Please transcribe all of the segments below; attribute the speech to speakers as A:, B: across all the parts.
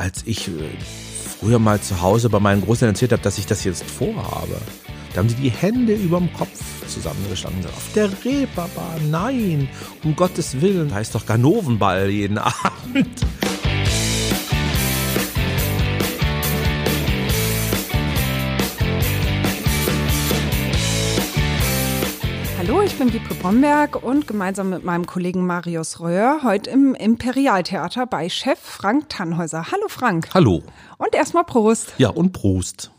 A: als ich äh, früher mal zu Hause bei meinen Großeltern erzählt habe, dass ich das jetzt vorhabe. Da haben die die Hände überm Kopf zusammengestanden. Auf der Reeperbahn, nein, um Gottes Willen. Heißt doch Ganovenball jeden Abend.
B: Bin Wiebke Bromberg und gemeinsam mit meinem Kollegen Marius Röhr heute im Imperialtheater bei Chef Frank Tannhäuser. Hallo Frank.
A: Hallo.
B: Und erstmal Prost.
A: Ja, und Prost.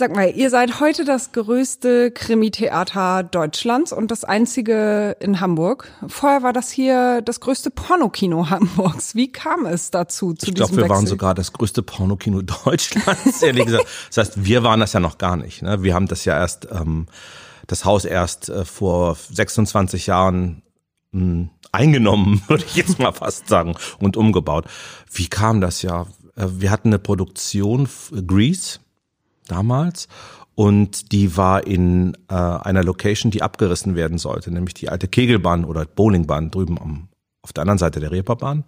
B: Sag mal, ihr seid heute das größte Krimi-Theater Deutschlands und das einzige in Hamburg. Vorher war das hier das größte Pornokino Hamburgs. Wie kam es dazu, zu
A: ich glaub,
B: diesem
A: wir
B: Wechsel?
A: waren sogar das größte Pornokino Deutschlands, ehrlich gesagt. Das heißt, wir waren das ja noch gar nicht. Ne? Wir haben das ja erst, ähm, das Haus erst äh, vor 26 Jahren mh, eingenommen, würde ich jetzt mal fast sagen, und umgebaut. Wie kam das ja? Äh, Wir hatten eine Produktion, Grease, damals. Und die war in äh, einer Location, die abgerissen werden sollte, nämlich die alte Kegelbahn oder Bowlingbahn drüben am, auf der anderen Seite der Reeperbahn.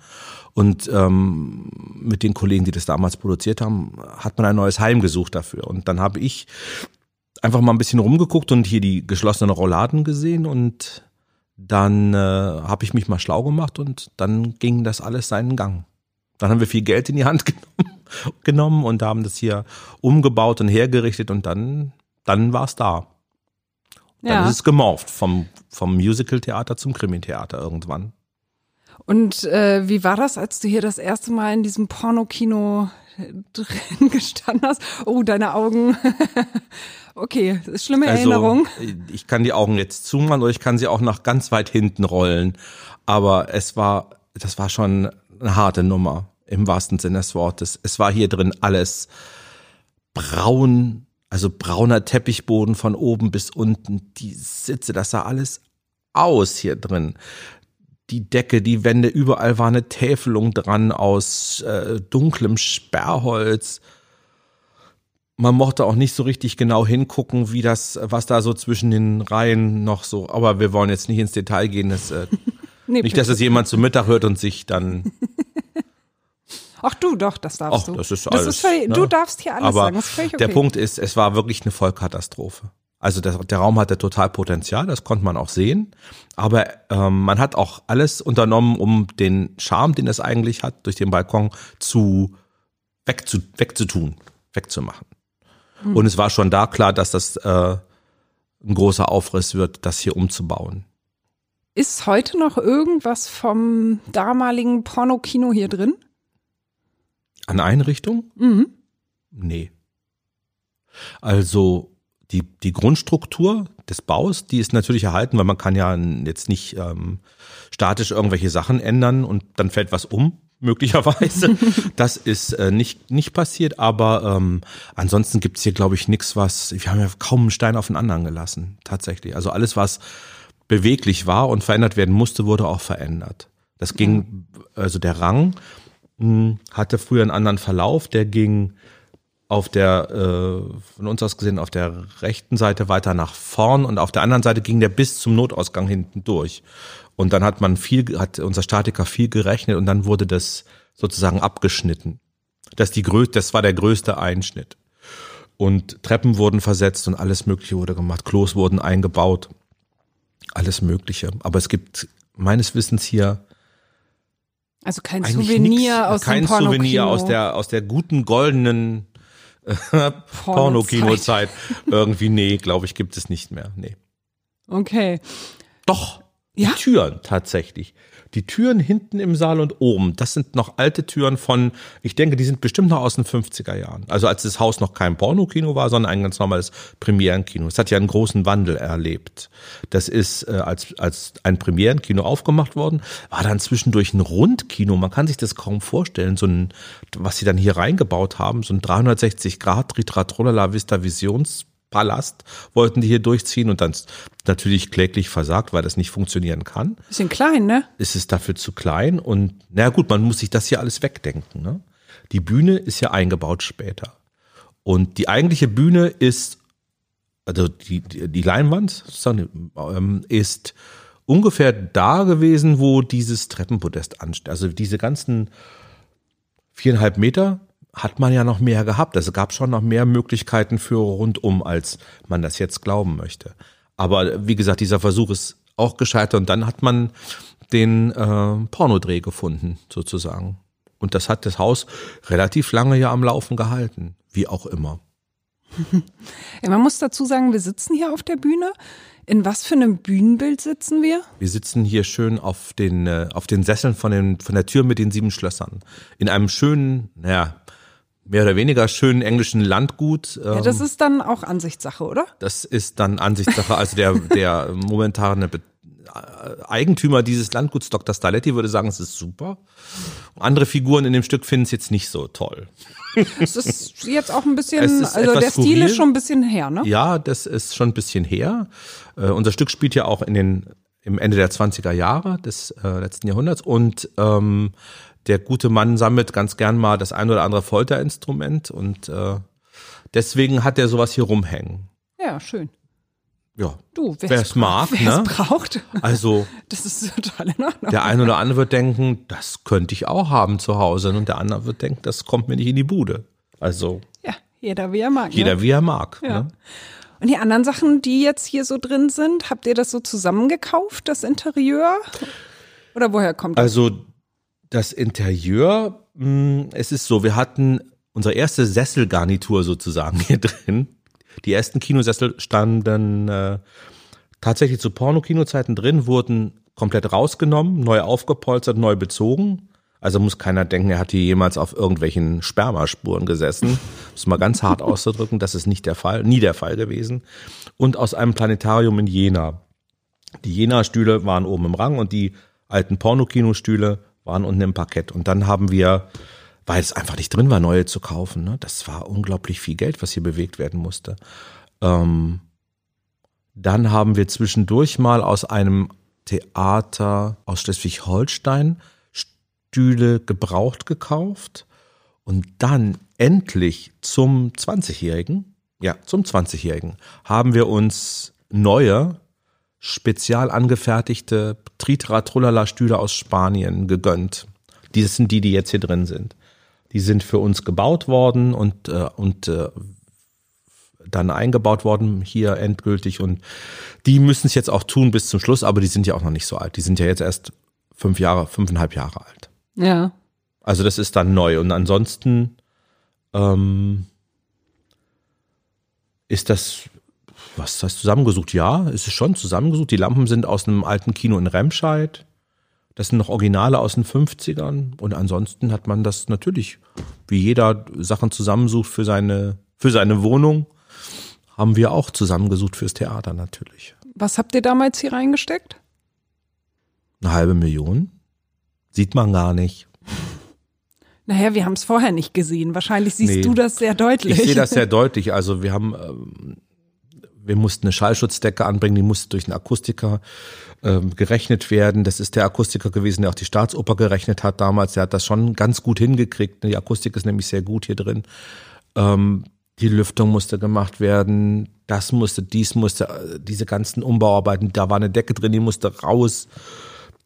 A: Und ähm, mit den Kollegen, die das damals produziert haben, hat man ein neues Heim gesucht dafür. Und dann habe ich einfach mal ein bisschen rumgeguckt und hier die geschlossenen Rolladen gesehen und dann äh, habe ich mich mal schlau gemacht und dann ging das alles seinen Gang. Dann haben wir viel Geld in die Hand genommen, genommen und haben das hier umgebaut und hergerichtet und dann, dann war es da. Dann
B: Ja.
A: ist es gemorpht vom, vom Musical-Theater zum Krimi-Theater irgendwann.
B: Und äh, wie war das, als du hier das erste Mal in diesem Pornokino drin gestanden hast? Oh, deine Augen. okay, schlimme Erinnerung.
A: Also, ich kann die Augen jetzt zumachen oder ich kann sie auch nach ganz weit hinten rollen. Aber es war, das war schon eine harte Nummer im wahrsten Sinne des Wortes. Es war hier drin alles braun, also brauner Teppichboden von oben bis unten. Die Sitze, das sah alles aus hier drin. Die Decke, die Wände, überall war eine Täfelung dran aus äh, dunklem Sperrholz man mochte auch nicht so richtig genau hingucken, wie das, was da so zwischen den Reihen noch so, aber wir wollen jetzt nicht ins Detail gehen, das, äh,
B: Nee,
A: nicht, dass es jemand zu Mittag hört und sich dann,
B: Ach du, doch, das darfst
A: ach,
B: du.
A: das ist
B: das
A: alles.
B: ist völlig,
A: ne?
B: Du darfst hier alles
A: aber
B: sagen, das ist völlig okay.
A: der Punkt ist, es war wirklich eine Vollkatastrophe. Also der, der Raum hatte total Potenzial, das konnte man auch sehen. Aber ähm, man hat auch alles unternommen, um den Charme, den es eigentlich hat, durch den Balkon zu wegzu, wegzutun, wegzumachen.
B: Hm.
A: Und es war schon da klar, dass das äh, ein großer Aufriss wird, das hier umzubauen.
B: Ist heute noch irgendwas vom damaligen Pornokino hier drin?
A: An Einrichtung?
B: Mhm.
A: Nee. Also die, die Grundstruktur des Baus, die ist natürlich erhalten, weil man kann ja jetzt nicht ähm, statisch irgendwelche Sachen ändern und dann fällt was um, möglicherweise. das ist äh, nicht, nicht passiert, aber ähm, ansonsten gibt's hier, glaube ich, nichts, was, wir haben ja kaum einen Stein auf den anderen gelassen, tatsächlich. Also alles, was beweglich war und verändert werden musste, wurde auch verändert. Das ging, also der Rang mh, hatte früher einen anderen Verlauf, der ging auf der, äh, von uns aus gesehen, auf der rechten Seite weiter nach vorn und auf der anderen Seite ging der bis zum Notausgang hinten durch. Und dann hat man viel, hat unser Statiker viel gerechnet und dann wurde das sozusagen abgeschnitten. Das, die grö das war der größte Einschnitt. Und Treppen wurden versetzt und alles Mögliche wurde gemacht. Klos wurden eingebaut. Alles Mögliche. Aber es gibt meines Wissens hier
B: Also kein
A: eigentlich
B: Souvenir
A: nix,
B: aus
A: kein
B: dem Pornokino.
A: Souvenir aus der aus der guten goldenen äh, Pornokino-Zeit. Irgendwie nee, glaube ich, gibt es nicht mehr. Nee.
B: Okay.
A: Doch.
B: Ja?
A: Die Türen tatsächlich. Die Türen hinten im Saal und oben, das sind noch alte Türen von, ich denke, die sind bestimmt noch aus den 50er Jahren. Also als das Haus noch kein Pornokino war, sondern ein ganz normales Premierenkino. Es hat ja einen großen Wandel erlebt. Das ist äh, als, als ein Premierenkino aufgemacht worden, war dann zwischendurch ein Rundkino. Man kann sich das kaum vorstellen, so ein, was sie dann hier reingebaut haben, so ein 360 Grad Ritratrolala Vista Visions Palast wollten die hier durchziehen und dann natürlich kläglich versagt, weil das nicht funktionieren kann.
B: Bisschen klein, ne?
A: Ist es dafür zu klein und na gut, man muss sich das hier alles wegdenken. Ne? Die Bühne ist ja eingebaut später und die eigentliche Bühne ist, also die die, Leinwand ähm, ist ungefähr da gewesen, wo dieses Treppenpodest ansteht. Also diese ganzen viereinhalb Meter hat man ja noch mehr gehabt. Es gab schon noch mehr Möglichkeiten für rundum, als man das jetzt glauben möchte. Aber wie gesagt, dieser Versuch ist auch gescheitert und dann hat man den äh, Pornodreh gefunden, sozusagen. Und das hat das Haus relativ lange ja am Laufen gehalten, wie auch immer.
B: Ja, man muss dazu sagen, wir sitzen hier auf der Bühne. In was für einem Bühnenbild sitzen wir?
A: Wir sitzen hier schön auf den, äh, auf den Sesseln von, den, von der Tür mit den sieben Schlössern. In einem schönen, naja, mehr oder weniger schönen englischen Landgut.
B: Ja, das ähm, ist dann auch Ansichtssache, oder?
A: Das ist dann Ansichtssache. Also der, der momentane Be Eigentümer dieses Landguts, Dr. Staletti, würde sagen, es ist super. Andere Figuren in dem Stück finden es jetzt nicht so toll.
B: Es ist jetzt auch ein bisschen, also der Stil skurril. ist schon ein bisschen her, ne?
A: Ja, das ist schon ein bisschen her. Äh, unser Stück spielt ja auch in den, im Ende der 20er Jahre des äh, letzten Jahrhunderts und ähm, der gute Mann sammelt ganz gern mal das ein oder andere Folterinstrument und äh, deswegen hat er sowas hier rumhängen.
B: Ja, schön.
A: Ja.
B: Du,
A: wer es mag, wer
B: ne? braucht.
A: Also,
B: das ist total in Ordnung.
A: Der eine oder andere wird denken, das könnte ich auch haben zu Hause. Und der andere wird denken, das kommt mir nicht in die Bude. Also.
B: Ja, jeder wie er mag.
A: Jeder
B: ne?
A: wie er mag.
B: Ja.
A: Ne?
B: Und die anderen Sachen, die jetzt hier so drin sind, habt ihr das so zusammengekauft, das Interieur? Oder woher kommt das?
A: Also, das Interieur, mh, hm, es ist so, wir hatten unsere erste Sesselgarnitur sozusagen hier drin. Die ersten Kinosessel standen äh, tatsächlich zu Porno-Kinozeiten drin, wurden komplett rausgenommen, neu aufgepolstert, neu bezogen. Also muss keiner denken, er hat hier jemals auf irgendwelchen Spermaspuren gesessen. Das ist mal ganz hart auszudrücken, das ist nicht der Fall, nie der Fall gewesen. Und aus einem Planetarium in Jena. Die Jena-Stühle waren oben im Rang und die alten Pornokinostühle waren unten im Parkett. Und dann haben wir weil es einfach nicht drin war, neue zu kaufen. Ne? Das war unglaublich viel Geld, was hier bewegt werden musste. Ähm, dann haben wir zwischendurch mal aus einem Theater aus Schleswig-Holstein Stühle gebraucht gekauft und dann endlich zum 20-Jährigen, ja, zum 20-Jährigen, haben wir uns neue, spezial angefertigte Tritra-Trullala-Stühle aus Spanien gegönnt. Die sind die, die jetzt hier drin sind. Die sind für uns gebaut worden und, äh, und äh, dann eingebaut worden hier endgültig und die müssen es jetzt auch tun bis zum Schluss, aber die sind ja auch noch nicht so alt. Die sind ja jetzt erst fünf Jahre, fünfeinhalb Jahre alt.
B: Ja.
A: Also das ist dann neu und ansonsten ähm, ist das, was heißt zusammengesucht? Ja, ist es schon zusammengesucht. Die Lampen sind aus einem alten Kino in Remscheid. Das sind noch Originale aus den 50ern. Und ansonsten hat man das natürlich, wie jeder Sachen zusammensucht für seine, für seine Wohnung, haben wir auch zusammengesucht fürs Theater natürlich.
B: Was habt ihr damals hier reingesteckt?
A: Eine halbe Million? Sieht man gar nicht.
B: Naja, wir haben es vorher nicht gesehen. Wahrscheinlich siehst nee, du das sehr deutlich.
A: Ich sehe das sehr deutlich. Also wir haben ähm, wir mussten eine Schallschutzdecke anbringen, die musste durch einen Akustiker ähm, gerechnet werden. Das ist der Akustiker gewesen, der auch die Staatsoper gerechnet hat damals. Der hat das schon ganz gut hingekriegt. Die Akustik ist nämlich sehr gut hier drin. Ähm, die Lüftung musste gemacht werden, das musste, dies musste, äh, diese ganzen Umbauarbeiten, da war eine Decke drin, die musste raus.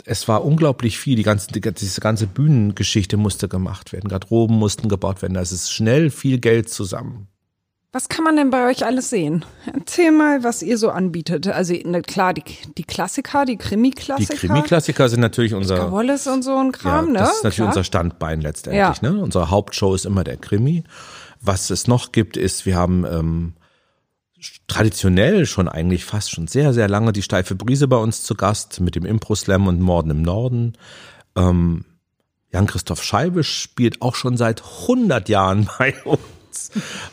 A: Es war unglaublich viel, die ganze, die, diese ganze Bühnengeschichte musste gemacht werden, Garderoben mussten gebaut werden, da ist schnell viel Geld zusammen.
B: Was kann man denn bei euch alles sehen? Erzähl mal, was ihr so anbietet. Also ne, klar, die, die Klassiker, die Krimi-Klassiker.
A: Die Krimi-Klassiker sind natürlich unser
B: Wallace und so ein Kram,
A: ja,
B: ne?
A: Das ist natürlich klar. unser Standbein letztendlich. Ja. Ne? Unsere Hauptshow ist immer der Krimi. Was es noch gibt, ist, wir haben ähm, traditionell schon eigentlich fast schon sehr, sehr lange die steife Brise bei uns zu Gast mit dem Impro-Slam und Morden im Norden. Ähm, Jan-Christoph Scheibe spielt auch schon seit 100 Jahren bei uns.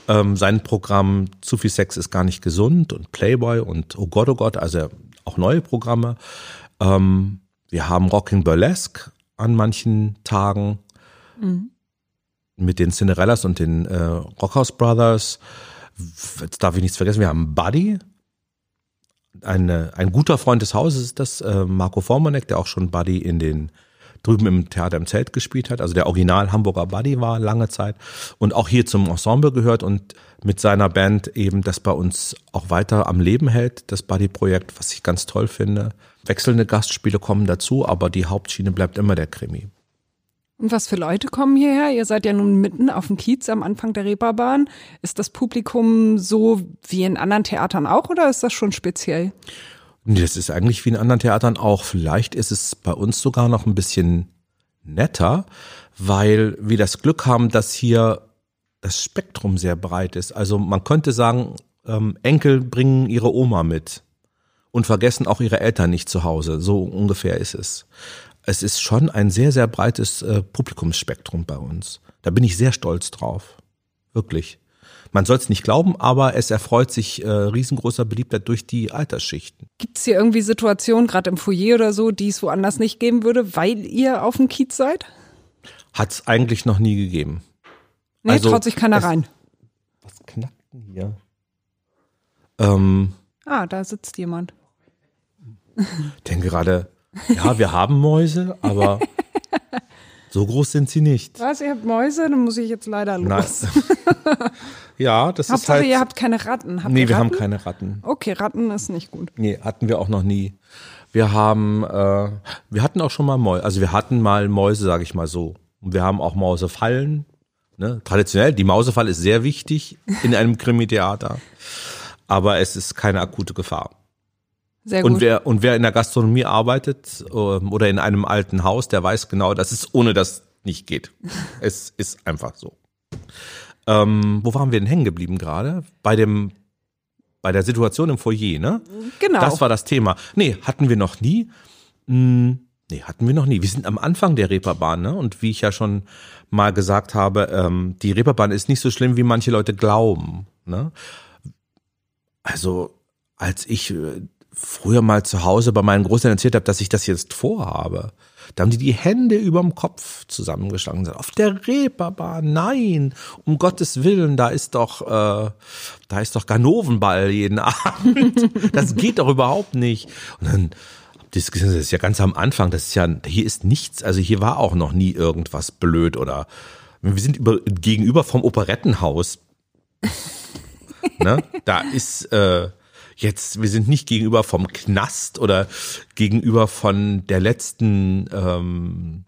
A: Ähm, sein Programm Zu viel Sex ist gar nicht gesund und Playboy und Oh Gott, oh Gott, also auch neue Programme. Ähm, wir haben Rocking Burlesque an manchen Tagen mhm. mit den Cinderellas und den äh, Rockhouse Brothers. Jetzt darf ich nichts vergessen, wir haben Buddy, eine, ein guter Freund des Hauses ist das, äh, Marco Formanek, der auch schon Buddy in den drüben im Theater im Zelt gespielt hat, also der Original Hamburger Buddy war lange Zeit und auch hier zum Ensemble gehört und mit seiner Band eben das bei uns auch weiter am Leben hält, das Buddy-Projekt, was ich ganz toll finde. Wechselnde Gastspiele kommen dazu, aber die Hauptschiene bleibt immer der Krimi.
B: Und was für Leute kommen hierher? Ihr seid ja nun mitten auf dem Kiez am Anfang der Reeperbahn. Ist das Publikum so wie in anderen Theatern auch oder ist das schon speziell?
A: Das ist eigentlich wie in anderen Theatern auch. Vielleicht ist es bei uns sogar noch ein bisschen netter, weil wir das Glück haben, dass hier das Spektrum sehr breit ist. Also man könnte sagen, ähm, Enkel bringen ihre Oma mit und vergessen auch ihre Eltern nicht zu Hause. So ungefähr ist es. Es ist schon ein sehr, sehr breites äh, Publikumsspektrum bei uns. Da bin ich sehr stolz drauf. Wirklich. Man soll es nicht glauben, aber es erfreut sich äh, riesengroßer Beliebtheit durch die Altersschichten.
B: Gibt es hier irgendwie Situationen, gerade im Foyer oder so, die es woanders nicht geben würde, weil ihr auf dem Kiez seid?
A: Hat es eigentlich noch nie gegeben.
B: Nee, also, traut sich keiner es, rein.
A: Was knackt denn hier? Ähm,
B: ah, da sitzt jemand.
A: Denn gerade, ja, wir haben Mäuse, aber so groß sind sie nicht.
B: Was, ihr habt Mäuse? Dann muss ich jetzt leider los.
A: ja, das
B: Hauptsache,
A: ist halt.
B: ihr habt keine Ratten. Habt
A: nee, wir
B: Ratten?
A: haben keine Ratten.
B: Okay, Ratten ist nicht gut.
A: Nee, hatten wir auch noch nie. Wir haben, äh, wir hatten auch schon mal Mäuse. Also wir hatten mal Mäuse, sage ich mal so. Und wir haben auch Mausefallen. Ne? Traditionell, die Mausefalle ist sehr wichtig in einem Krimi-Theater. Aber es ist keine akute Gefahr.
B: Sehr gut.
A: Und wer, und wer in der Gastronomie arbeitet ähm, oder in einem alten Haus, der weiß genau, dass es ohne das nicht geht. es ist einfach so. Ähm, wo waren wir denn hängen geblieben gerade? Bei dem, bei der Situation im Foyer, ne?
B: Genau.
A: Das war das Thema. Nee, hatten wir noch nie. Hm, nee, hatten wir noch nie. Wir sind am Anfang der Reeperbahn, ne? Und wie ich ja schon mal gesagt habe, ähm, die Reeperbahn ist nicht so schlimm, wie manche Leute glauben, ne? Also, als ich äh, früher mal zu Hause bei meinen Großeltern erzählt habe, dass ich das jetzt vorhabe, da haben die die Hände überm Kopf zusammengeschlagen und gesagt, auf der Reeperbahn, nein, um Gottes Willen, da ist doch, äh, da ist doch Ganovenball jeden Abend. Das geht doch überhaupt nicht. Und dann das ist ja ganz am Anfang, das ist ja, hier ist nichts, also hier war auch noch nie irgendwas blöd oder wir sind über, gegenüber vom Operettenhaus. ne? Da ist, äh, jetzt, wir sind nicht gegenüber vom Knast oder gegenüber von der letzten, ähm,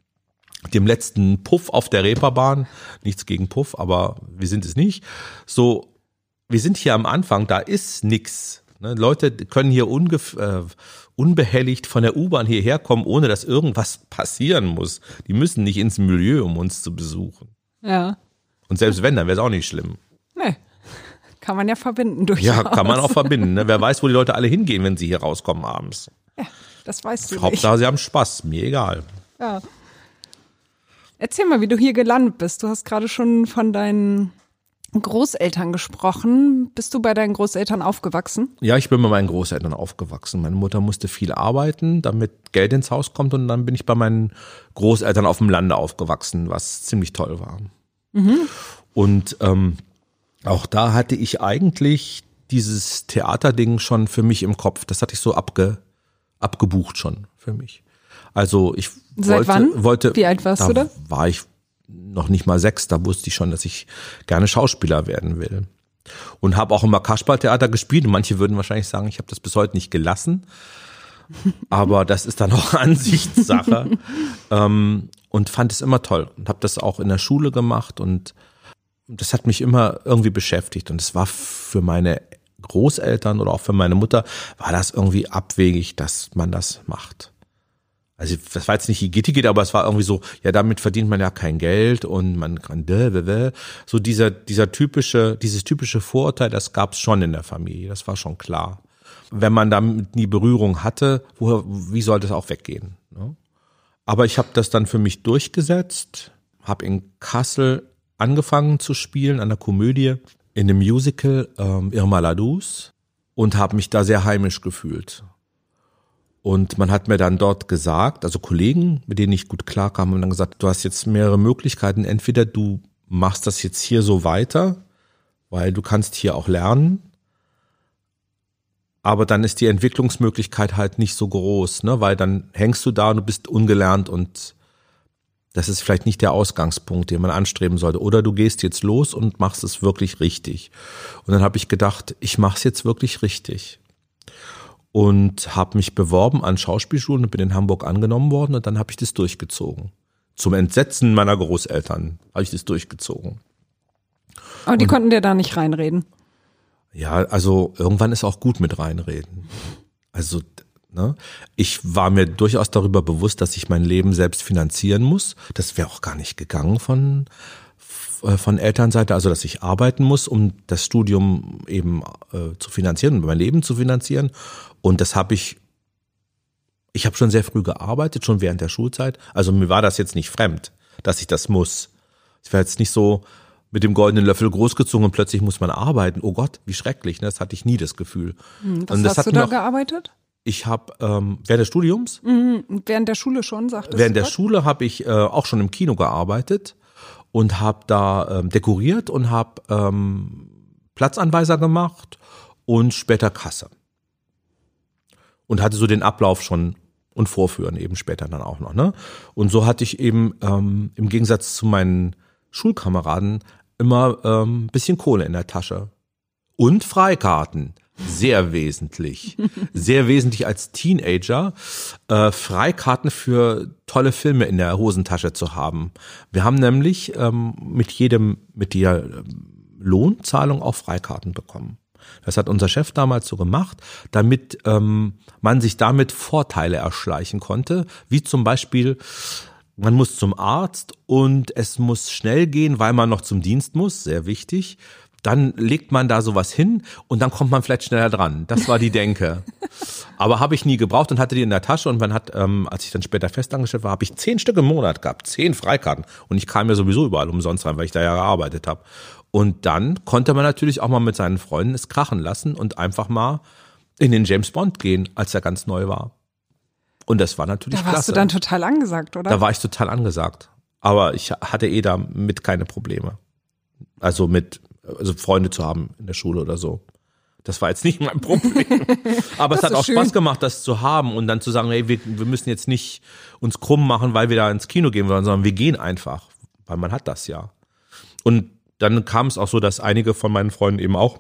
A: dem letzten Puff auf der Reeperbahn. Nichts gegen Puff, aber wir sind es nicht. So, wir sind hier am Anfang, da ist nix. Ne? Leute können hier ungef äh, unbehelligt von der U-Bahn hierher kommen, ohne dass irgendwas passieren muss. Die müssen nicht ins Milieu, um uns zu besuchen.
B: Ja.
A: Und selbst wenn, dann wäre es auch nicht schlimm.
B: Nee. Kann man ja verbinden durchaus.
A: Ja, kann man auch verbinden. Ne? Wer weiß, wo die Leute alle hingehen, wenn sie hier rauskommen abends.
B: Ja, das weißt du
A: Hauptsache,
B: nicht.
A: sie haben Spaß. Mir egal.
B: Ja. Erzähl mal, wie du hier gelandet bist. Du hast gerade schon von deinen Großeltern gesprochen. Bist du bei deinen Großeltern aufgewachsen?
A: Ja, ich bin bei meinen Großeltern aufgewachsen. Meine Mutter musste viel arbeiten, damit Geld ins Haus kommt und dann bin ich bei meinen Großeltern auf dem Lande aufgewachsen, was ziemlich toll war. Mhm. Und ähm, auch da hatte ich eigentlich dieses Theaterding schon für mich im Kopf. Das hatte ich so abge, abgebucht schon für mich. Also ich
B: Seit
A: wollte,
B: wann?
A: wollte.
B: Wie alt warst
A: da
B: du da?
A: War ich noch nicht mal sechs. Da wusste ich schon, dass ich gerne Schauspieler werden will. Und habe auch immer Kasperltheater gespielt. Und manche würden wahrscheinlich sagen, ich habe das bis heute nicht gelassen. Aber das ist dann auch Ansichtssache. ähm, und fand es immer toll. Und habe das auch in der Schule gemacht und das hat mich immer irgendwie beschäftigt und es war für meine Großeltern oder auch für meine Mutter war das irgendwie abwegig, dass man das macht. Also das war jetzt nicht Igitigit, aber es war irgendwie so, ja, damit verdient man ja kein Geld und man kann so dieser dieser typische dieses typische Vorurteil, das gab es schon in der Familie, das war schon klar. Wenn man damit nie Berührung hatte, woher, wie soll das auch weggehen? Ne? Aber ich habe das dann für mich durchgesetzt, habe in Kassel angefangen zu spielen an der Komödie in dem Musical ähm, Irma Ladus und habe mich da sehr heimisch gefühlt. Und man hat mir dann dort gesagt, also Kollegen, mit denen ich gut klarkam, haben dann gesagt, du hast jetzt mehrere Möglichkeiten. Entweder du machst das jetzt hier so weiter, weil du kannst hier auch lernen, aber dann ist die Entwicklungsmöglichkeit halt nicht so groß, ne? weil dann hängst du da und du bist ungelernt und Das ist vielleicht nicht der Ausgangspunkt, den man anstreben sollte. Oder du gehst jetzt los und machst es wirklich richtig. Und dann habe ich gedacht, ich mache es jetzt wirklich richtig. Und habe mich beworben an Schauspielschulen und bin in Hamburg angenommen worden und dann habe ich das durchgezogen. Zum Entsetzen meiner Großeltern habe ich das durchgezogen.
B: Aber die und, konnten dir da nicht reinreden.
A: Ja, also irgendwann ist auch gut mit reinreden. Also Ne? Ich war mir durchaus darüber bewusst, dass ich mein Leben selbst finanzieren muss. Das wäre auch gar nicht gegangen von äh, von Elternseite, also dass ich arbeiten muss, um das Studium eben äh, zu finanzieren, um mein Leben zu finanzieren. Und das habe ich, ich habe schon sehr früh gearbeitet, schon während der Schulzeit. Also mir war das jetzt nicht fremd, dass ich das muss. Ich war jetzt nicht so mit dem goldenen Löffel großgezogen und plötzlich muss man arbeiten. Oh Gott, wie schrecklich, ne? das hatte ich nie das Gefühl.
B: Hm, was und das hast du da gearbeitet?
A: Ich habe ähm, während des Studiums,
B: mhm, während der Schule schon,
A: sagtest Während der Schule habe ich äh, auch schon im Kino gearbeitet und habe da ähm, dekoriert und habe ähm, Platzanweiser gemacht und später Kasse. Und hatte so den Ablauf schon und Vorführen eben später dann auch noch. Ne? Und so hatte ich eben ähm, im Gegensatz zu meinen Schulkameraden immer ähm, bisschen Kohle in der Tasche. Und Freikarten sehr wesentlich. Sehr wesentlich als Teenager, äh, Freikarten für tolle Filme in der Hosentasche zu haben. Wir haben nämlich ähm, mit jedem, mit der ähm, Lohnzahlung auch Freikarten bekommen. Das hat unser Chef damals so gemacht, damit ähm, man sich damit Vorteile erschleichen konnte, wie zum Beispiel man muss zum Arzt und es muss schnell gehen, weil man noch zum Dienst muss, sehr wichtig dann legt man da sowas hin und dann kommt man vielleicht schneller dran. Das war die Denke. Aber habe ich nie gebraucht und hatte die in der Tasche und man hat, ähm, als ich dann später festangestellt war, habe ich zehn Stück im Monat gehabt, zehn Freikarten und ich kam ja sowieso überall umsonst rein, weil ich da ja gearbeitet habe. Und dann konnte man natürlich auch mal mit seinen Freunden es krachen lassen und einfach mal in den James Bond gehen, als er ganz neu war. Und das war natürlich
B: Da warst
A: klasse.
B: du dann total angesagt, oder?
A: Da war ich total angesagt. Aber ich hatte eh damit keine Probleme. Also mit also Freunde zu haben in der Schule oder so. Das war jetzt nicht mein Problem. Aber es hat auch schön. Spaß gemacht, das zu haben und dann zu sagen, hey, wir, wir müssen jetzt nicht uns krumm machen, weil wir da ins Kino gehen wollen, sondern wir gehen einfach, weil man hat das ja. Und dann kam es auch so, dass einige von meinen Freunden eben auch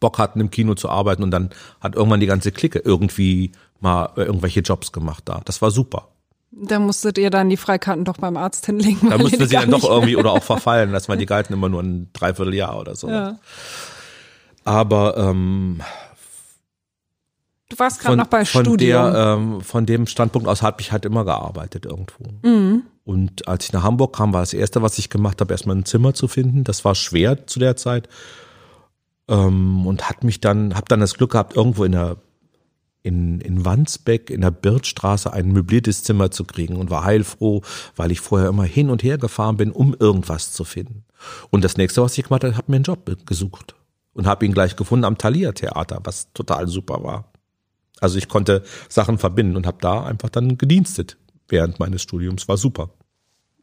A: Bock hatten, im Kino zu arbeiten und dann hat irgendwann die ganze Clique irgendwie mal irgendwelche Jobs gemacht da. Das war super.
B: Da musstet ihr dann die Freikarten doch beim Arzt hinlegen.
A: Da mussten sie dann doch irgendwie oder auch verfallen lassen, weil die galten immer nur ein Dreivierteljahr oder so. Ja. Aber ähm,
B: Du warst gerade noch bei
A: von
B: Studium.
A: Der, ähm, von dem Standpunkt aus habe ich halt immer gearbeitet irgendwo. Mhm. Und als ich nach Hamburg kam, war das erste, was ich gemacht habe, erstmal ein Zimmer zu finden. Das war schwer zu der Zeit. Ähm, und hat mich dann, habe dann das Glück gehabt, irgendwo in der in, in Wandsbeck in der Birtstraße ein möbliertes Zimmer zu kriegen und war heilfroh, weil ich vorher immer hin und her gefahren bin, um irgendwas zu finden. Und das nächste, was ich gemacht habe, habe mir einen Job gesucht und habe ihn gleich gefunden am Thalia Theater, was total super war. Also ich konnte Sachen verbinden und habe da einfach dann gedienstet während meines Studiums, war super.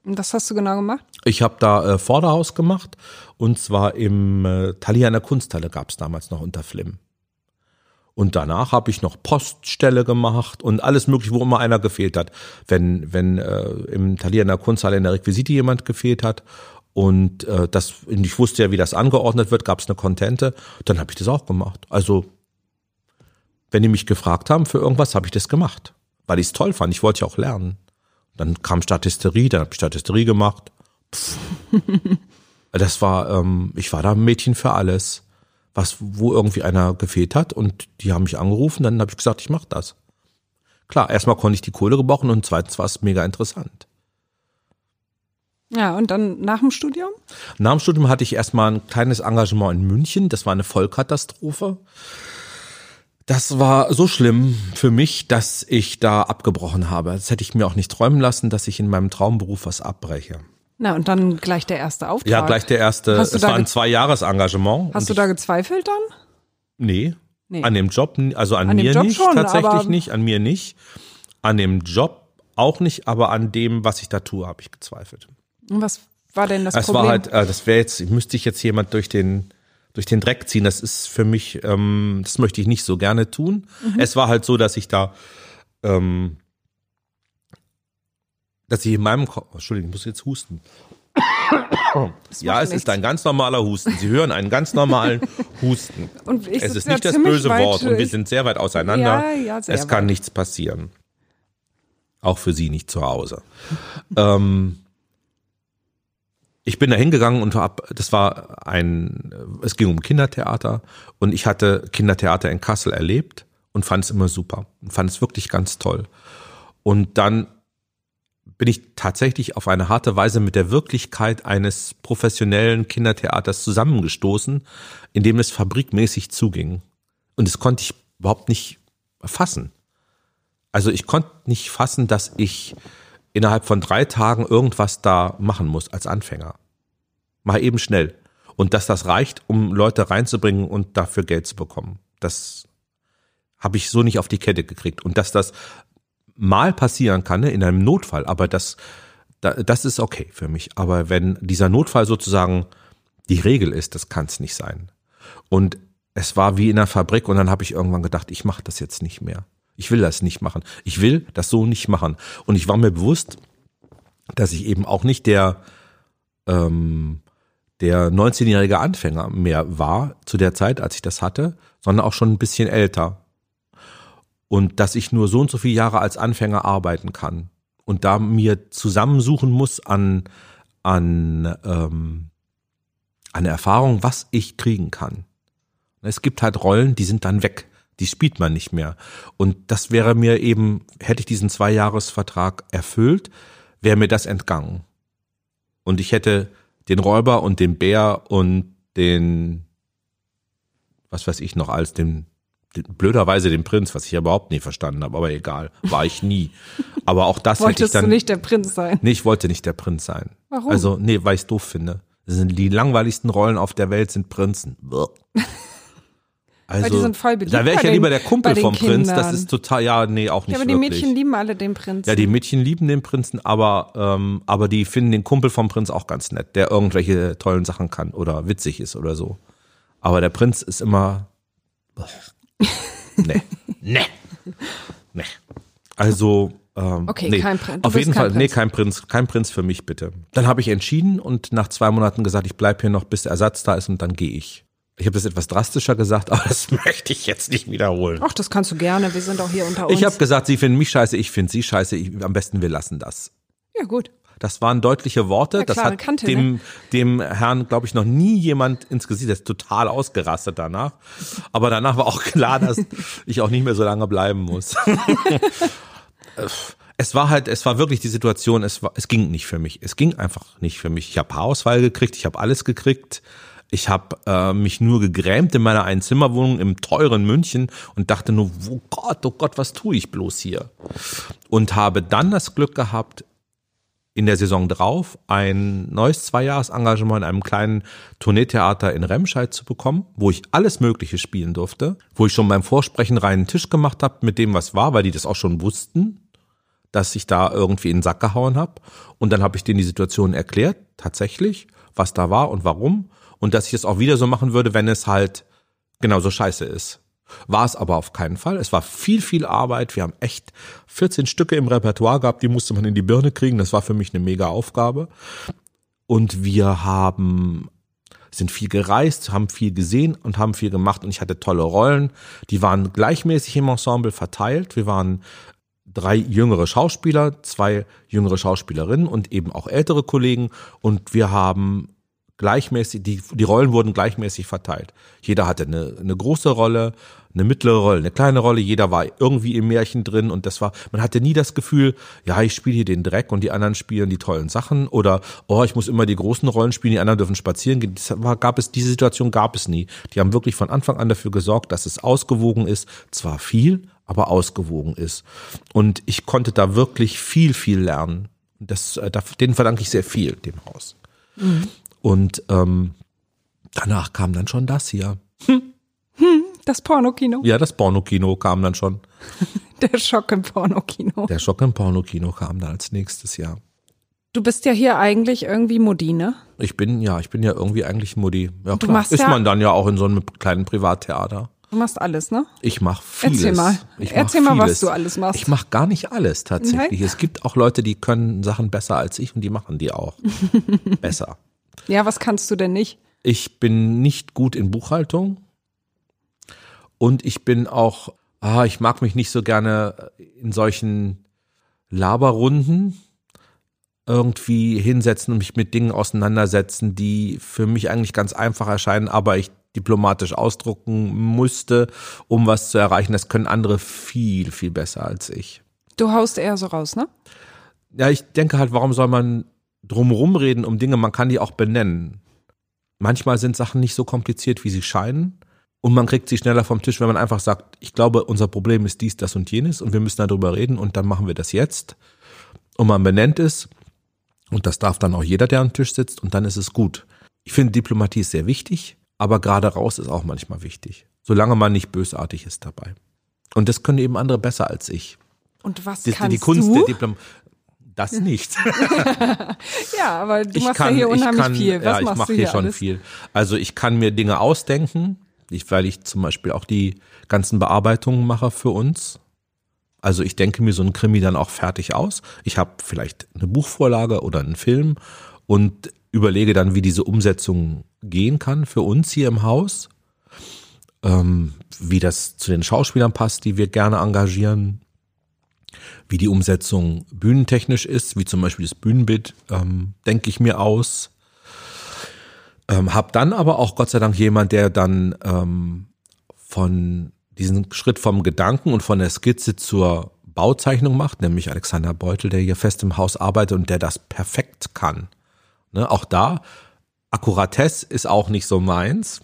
B: Und was hast du genau gemacht?
A: Ich habe da äh, Vorderhaus gemacht und zwar im äh, Thalia in der Kunsthalle gab es damals noch unter Flim. Und danach habe ich noch Poststelle gemacht und alles mögliche, wo immer einer gefehlt hat. Wenn, wenn äh, im der Kunsthalle in der Requisite jemand gefehlt hat und äh, das, ich wusste ja, wie das angeordnet wird, gab es eine Kontente, dann habe ich das auch gemacht. Also, wenn die mich gefragt haben für irgendwas, habe ich das gemacht. Weil ich es toll fand. Ich wollte ja auch lernen. Dann kam Statisterie, dann habe ich Statisterie gemacht. Pff. das war, ähm, ich war da ein Mädchen für alles was, wo irgendwie einer gefehlt hat und die haben mich angerufen, dann habe ich gesagt, ich mache das. Klar, erstmal konnte ich die Kohle gebrauchen und zweitens war es mega interessant.
B: Ja, und dann nach dem Studium?
A: Nach dem Studium hatte ich erstmal ein kleines Engagement in München. Das war eine Vollkatastrophe. Das war so schlimm für mich, dass ich da abgebrochen habe. Das hätte ich mir auch nicht träumen lassen, dass ich in meinem Traumberuf was abbreche.
B: Na, und dann gleich der erste Auftrag.
A: Ja, gleich der erste. Es war ein Zwei-Jahres-Engagement.
B: Hast du da gezweifelt dann?
A: Nee, nee. An dem Job, also an, an mir nicht, schon, tatsächlich nicht, an mir nicht. An dem Job auch nicht, aber an dem, was ich da tue, habe ich gezweifelt.
B: Und was war denn das
A: es
B: Problem?
A: Es war halt, äh, das wäre jetzt, müsste ich jetzt jemand durch den durch den Dreck ziehen. Das ist für mich, ähm, das möchte ich nicht so gerne tun. Mhm. Es war halt so, dass ich da ähm, dass ich in meinem Kopf, Entschuldigung, ich muss jetzt husten. Ja, es
B: nichts.
A: ist ein ganz normaler Husten. Sie hören einen ganz normalen Husten. Es ist nicht das böse
B: weit,
A: Wort und wir sind sehr weit auseinander.
B: Ja, ja, sehr
A: es kann
B: weit.
A: nichts passieren. Auch für Sie nicht zu Hause. ähm, ich bin da hingegangen und hab, das war ein, es ging um Kindertheater und ich hatte Kindertheater in Kassel erlebt und fand es immer super und fand es wirklich ganz toll. Und dann bin ich tatsächlich auf eine harte Weise mit der Wirklichkeit eines professionellen Kindertheaters zusammengestoßen, in dem es fabrikmäßig zuging. Und das konnte ich überhaupt nicht fassen. Also ich konnte nicht fassen, dass ich innerhalb von drei Tagen irgendwas da machen muss als Anfänger. Mal eben schnell. Und dass das reicht, um Leute reinzubringen und dafür Geld zu bekommen. Das habe ich so nicht auf die Kette gekriegt. Und dass das mal passieren kann, ne, in einem Notfall, aber das, da- das ist okay für mich. Aber wenn dieser Notfall sozusagen die Regel ist, das kann es nicht sein. Und es war wie in einer Fabrik und dann habe ich irgendwann gedacht, ich mache das jetzt nicht mehr. Ich will das nicht machen. Ich will das so nicht machen. Und ich war mir bewusst, dass ich eben auch nicht der, ähm, der 19-jährige Anfänger mehr war zu der Zeit, als ich das hatte, sondern auch schon ein bisschen älter. Und dass ich nur so und so viele Jahre als Anfänger arbeiten kann. Und da mir zusammensuchen muss an, an, ähm, an Erfahrung, was ich kriegen kann. Es gibt halt Rollen, die sind dann weg. Die spielt man nicht mehr. Und das wäre mir eben, hätte ich diesen Zweijahresvertrag erfüllt, wäre mir das entgangen. Und ich hätte den Räuber und den Bär und den, was weiß ich noch, als den, den blöderweise den Prinz, was ich ja überhaupt nie verstanden habe, aber egal, war ich nie. Aber auch das hätte ich
B: Wolltest
A: dann.
B: du nicht der Prinz sein?
A: Nee, ich wollte nicht der Prinz sein.
B: Warum?
A: Also, nee, weil ich doof finde. Das sind die langweiligsten Rollen auf der Welt sind Prinzen. Also,
B: die sind voll beliebt
A: Da wäre ich ja
B: den-
A: lieber der Kumpel vom Prinz. Das
B: Kindern.
A: ist total, ja, nee, auch nicht
B: Ja, aber die
A: wirklich.
B: Mädchen lieben alle den Prinzen.
A: ja, die Mädchen lieben den Prinzen, aber, ähm, aber die finden den Kumpel vom Prinz auch ganz nett, der irgendwelche tollen Sachen kann oder witzig ist oder so. Aber der Prinz ist immer, nee, nee, nee. Also, ähm,
B: Okay,
A: nee.
B: kein Prinz.
A: Auf jeden Fall, nee,
B: Prinz.
A: kein Prinz, kein Prinz für mich bitte. Dann habe ich entschieden und nach zwei Monaten gesagt, ich bleib hier noch, bis der Ersatz da ist und dann gehe ich. Ich habe das etwas drastischer gesagt, aber das möchte ich jetzt nicht wiederholen.
B: Ach, das kannst du gerne. Wir sind auch hier unter uns.
A: Ich habe gesagt, Sie finden mich scheiße, ich finde Sie scheiße. Ich, am besten wir lassen das.
B: ja, gut.
A: Das waren deutliche Worte.
B: Ja,
A: das hat
B: Kante,
A: dem,
B: ne?
A: dem Herrn, glaube ich, noch nie jemand ins Gesicht. Der ist total ausgerastet danach. Aber danach war auch klar, dass ich auch nicht mehr so lange bleiben muss. es war halt, es war wirklich die Situation, es war, es ging nicht für mich. Es ging einfach nicht für mich. Ich habe Haarausfall gekriegt, ich habe alles gekriegt. Ich habe äh, mich nur gegrämt in meiner Einzimmerwohnung im teuren München und dachte nur, oh Gott, oh Gott, was tue ich bloß hier? Und habe dann das Glück gehabt, in der Saison drauf ein neues Zweijahresengagement in einem kleinen Tourneetheater in Remscheid zu bekommen, wo ich alles Mögliche spielen durfte, wo ich schon beim Vorsprechen reinen Tisch gemacht habe mit dem, was war, weil die das auch schon wussten, dass ich da irgendwie in den Sack gehauen habe. Und dann habe ich denen die Situation erklärt, tatsächlich, was da war und warum. Und dass ich es auch wieder so machen würde, wenn es halt genauso scheiße ist. War es aber auf keinen Fall. Es war viel, viel Arbeit. Wir haben echt 14 Stücke im Repertoire gehabt, die musste man in die Birne kriegen. Das war für mich eine mega Aufgabe. Und wir haben, sind viel gereist, haben viel gesehen und haben viel gemacht. Und ich hatte tolle Rollen. Die waren gleichmäßig im Ensemble verteilt. Wir waren drei jüngere Schauspieler, zwei jüngere Schauspielerinnen und eben auch ältere Kollegen. Und wir haben gleichmäßig, die, die Rollen wurden gleichmäßig verteilt. Jeder hatte eine, eine große Rolle, eine mittlere Rolle, eine kleine Rolle, jeder war irgendwie im Märchen drin und das war, man hatte nie das Gefühl, ja, ich spiele hier den Dreck und die anderen spielen die tollen Sachen oder, oh, ich muss immer die großen Rollen spielen, die anderen dürfen spazieren gehen. Das war, gab es, diese Situation gab es nie. Die haben wirklich von Anfang an dafür gesorgt, dass es ausgewogen ist, zwar viel, aber ausgewogen ist. Und ich konnte da wirklich viel, viel lernen. Das, äh, denen verdanke ich sehr viel, dem Haus. Und ähm, danach kam dann schon das hier.
B: Das Pornokino.
A: Ja, das Pornokino kam dann schon.
B: Der Schock im Pornokino.
A: Der Schock im Pornokino kam dann als nächstes Jahr.
B: Du bist ja hier eigentlich irgendwie Modine.
A: Ich bin, ja, ich bin ja irgendwie eigentlich Mutti. Ja,
B: Du
A: klar.
B: machst
A: Ist
B: ja-
A: man dann ja auch in so einem kleinen Privattheater.
B: Du machst alles, ne?
A: Ich mache vieles.
B: Erzähl mal.
A: Ich mach
B: Erzähl mal, was du alles machst.
A: Ich mache gar nicht alles tatsächlich.
B: Nein?
A: Es gibt auch Leute, die können Sachen besser als ich und die machen die auch besser.
B: Ja, was kannst du denn nicht?
A: Ich bin nicht gut in Buchhaltung und ich bin auch, ah, ich mag mich nicht so gerne in solchen Laberrunden irgendwie hinsetzen und mich mit Dingen auseinandersetzen, die für mich eigentlich ganz einfach erscheinen, aber ich diplomatisch ausdrucken musste, um was zu erreichen. Das können andere viel, viel besser als ich.
B: Du haust eher so raus, ne?
A: Ja, ich denke halt, warum soll man drumherum reden um Dinge, man kann die auch benennen. Manchmal sind Sachen nicht so kompliziert, wie sie scheinen. Und man kriegt sie schneller vom Tisch, wenn man einfach sagt, ich glaube, unser Problem ist dies, das und jenes und wir müssen darüber reden und dann machen wir das jetzt. Und man benennt es. Und das darf dann auch jeder, der am Tisch sitzt und dann ist es gut. Ich finde, Diplomatie ist sehr wichtig, aber gerade raus ist auch manchmal wichtig. Solange man nicht bösartig ist dabei. Und das können eben andere besser als ich.
B: Und was
A: Die,
B: kannst
A: die Kunst
B: du?
A: der Diplomatie. Das nicht.
B: ja, aber du
A: ich
B: machst
A: kann,
B: ja hier
A: ich
B: unheimlich
A: kann,
B: viel. Was
A: ja, ich
B: machst
A: mache hier
B: hier
A: schon
B: alles?
A: viel. Also ich kann mir Dinge ausdenken, ich, weil ich zum Beispiel auch die ganzen Bearbeitungen mache für uns. Also ich denke mir so einen Krimi dann auch fertig aus. Ich habe vielleicht eine Buchvorlage oder einen Film und überlege dann, wie diese Umsetzung gehen kann für uns hier im Haus. Ähm, wie das zu den Schauspielern passt, die wir gerne engagieren. Wie die Umsetzung bühnentechnisch ist, wie zum Beispiel das Bühnenbild, ähm, denke ich mir aus. Ähm, hab dann aber auch Gott sei Dank jemand, der dann ähm, von diesen Schritt vom Gedanken und von der Skizze zur Bauzeichnung macht, nämlich Alexander Beutel, der hier fest im Haus arbeitet und der das perfekt kann. Ne, auch da, Akkuratesse ist auch nicht so meins.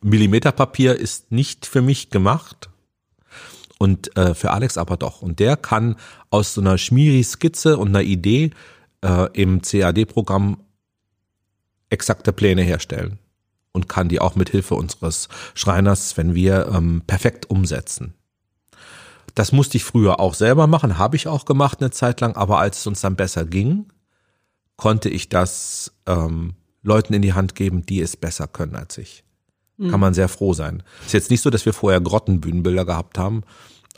A: Millimeterpapier ist nicht für mich gemacht. Und äh, für Alex aber doch. Und der kann aus so einer Schmiri-Skizze und einer Idee äh, im CAD-Programm exakte Pläne herstellen. Und kann die auch mit Hilfe unseres Schreiners, wenn wir ähm, perfekt umsetzen. Das musste ich früher auch selber machen, habe ich auch gemacht eine Zeit lang, aber als es uns dann besser ging, konnte ich das ähm, Leuten in die Hand geben, die es besser können als ich. Kann man sehr froh sein. Ist jetzt nicht so, dass wir vorher Grottenbühnenbilder gehabt haben,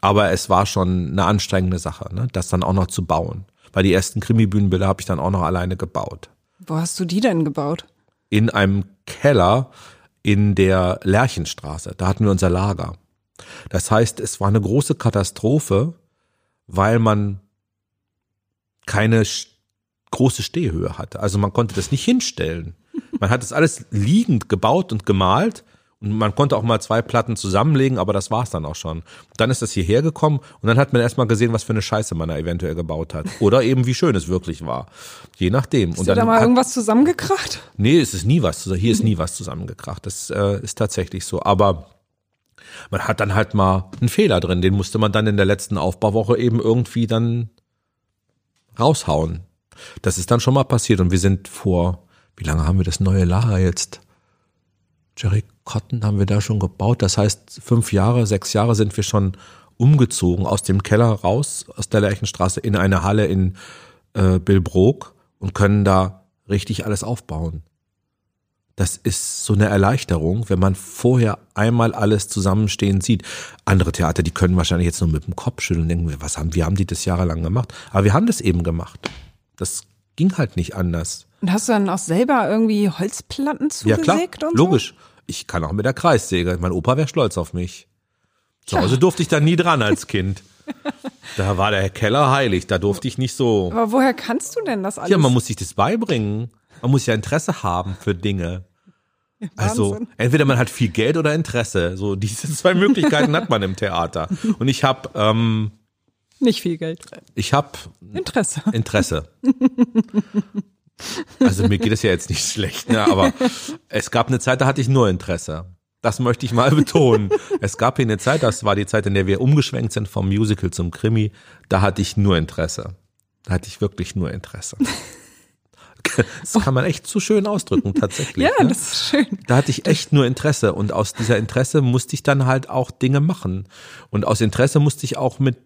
A: aber es war schon eine anstrengende Sache, ne? das dann auch noch zu bauen. Weil die ersten Krimi-Bühnenbilder habe ich dann auch noch alleine gebaut.
B: Wo hast du die denn gebaut?
A: In einem Keller in der Lerchenstraße. Da hatten wir unser Lager. Das heißt, es war eine große Katastrophe, weil man keine große Stehhöhe hatte. Also man konnte das nicht hinstellen. Man hat das alles liegend gebaut und gemalt und man konnte auch mal zwei Platten zusammenlegen, aber das war's dann auch schon. Dann ist das hierher gekommen und dann hat man erstmal gesehen, was für eine Scheiße man da eventuell gebaut hat. Oder eben wie schön es wirklich war. Je nachdem.
B: Hast
A: und
B: du da
A: dann
B: mal
A: hat,
B: irgendwas zusammengekracht?
A: Nee, es ist nie was, hier ist nie was zusammengekracht. Das äh, ist tatsächlich so. Aber man hat dann halt mal einen Fehler drin. Den musste man dann in der letzten Aufbauwoche eben irgendwie dann raushauen. Das ist dann schon mal passiert. Und wir sind vor, wie lange haben wir das neue Lager jetzt? Jerry Cotton haben wir da schon gebaut. Das heißt, fünf Jahre, sechs Jahre sind wir schon umgezogen aus dem Keller raus, aus der Lerchenstraße in eine Halle in äh, Billbrook und können da richtig alles aufbauen. Das ist so eine Erleichterung, wenn man vorher einmal alles zusammenstehen sieht. Andere Theater, die können wahrscheinlich jetzt nur mit dem Kopf schütteln und denken, was haben, wie haben die das jahrelang gemacht? Aber wir haben das eben gemacht. Das ging halt nicht anders.
B: Und hast du dann auch selber irgendwie Holzplatten
A: Ja klar,
B: zugesägt und
A: logisch. Ich kann auch mit der Kreissäge. Mein Opa wäre stolz auf mich. Zu Hause durfte ich da nie dran als Kind. Da war der Keller heilig, da durfte ich nicht so.
B: Aber woher kannst du denn das alles?
A: Ja, man muss sich das beibringen. Man muss ja Interesse haben für Dinge. Also
B: Wahnsinn.
A: entweder man hat viel Geld oder Interesse. So diese zwei Möglichkeiten hat man im Theater. Und ich habe ähm,
B: Nicht viel Geld.
A: ich habe
B: Interesse.
A: Interesse. Also mir geht es ja jetzt nicht schlecht, ne? aber es gab eine Zeit, da hatte ich nur Interesse. Das möchte ich mal betonen. Es gab hier eine Zeit, das war die Zeit, in der wir umgeschwenkt sind vom Musical zum Krimi, da hatte ich nur Interesse. Da hatte ich wirklich nur Interesse. Das kann man echt zu schön ausdrücken, tatsächlich.
B: Ja,
A: ne?
B: das ist schön.
A: Da hatte ich echt nur Interesse und aus dieser Interesse musste ich dann halt auch Dinge machen. Und aus Interesse musste ich auch mit,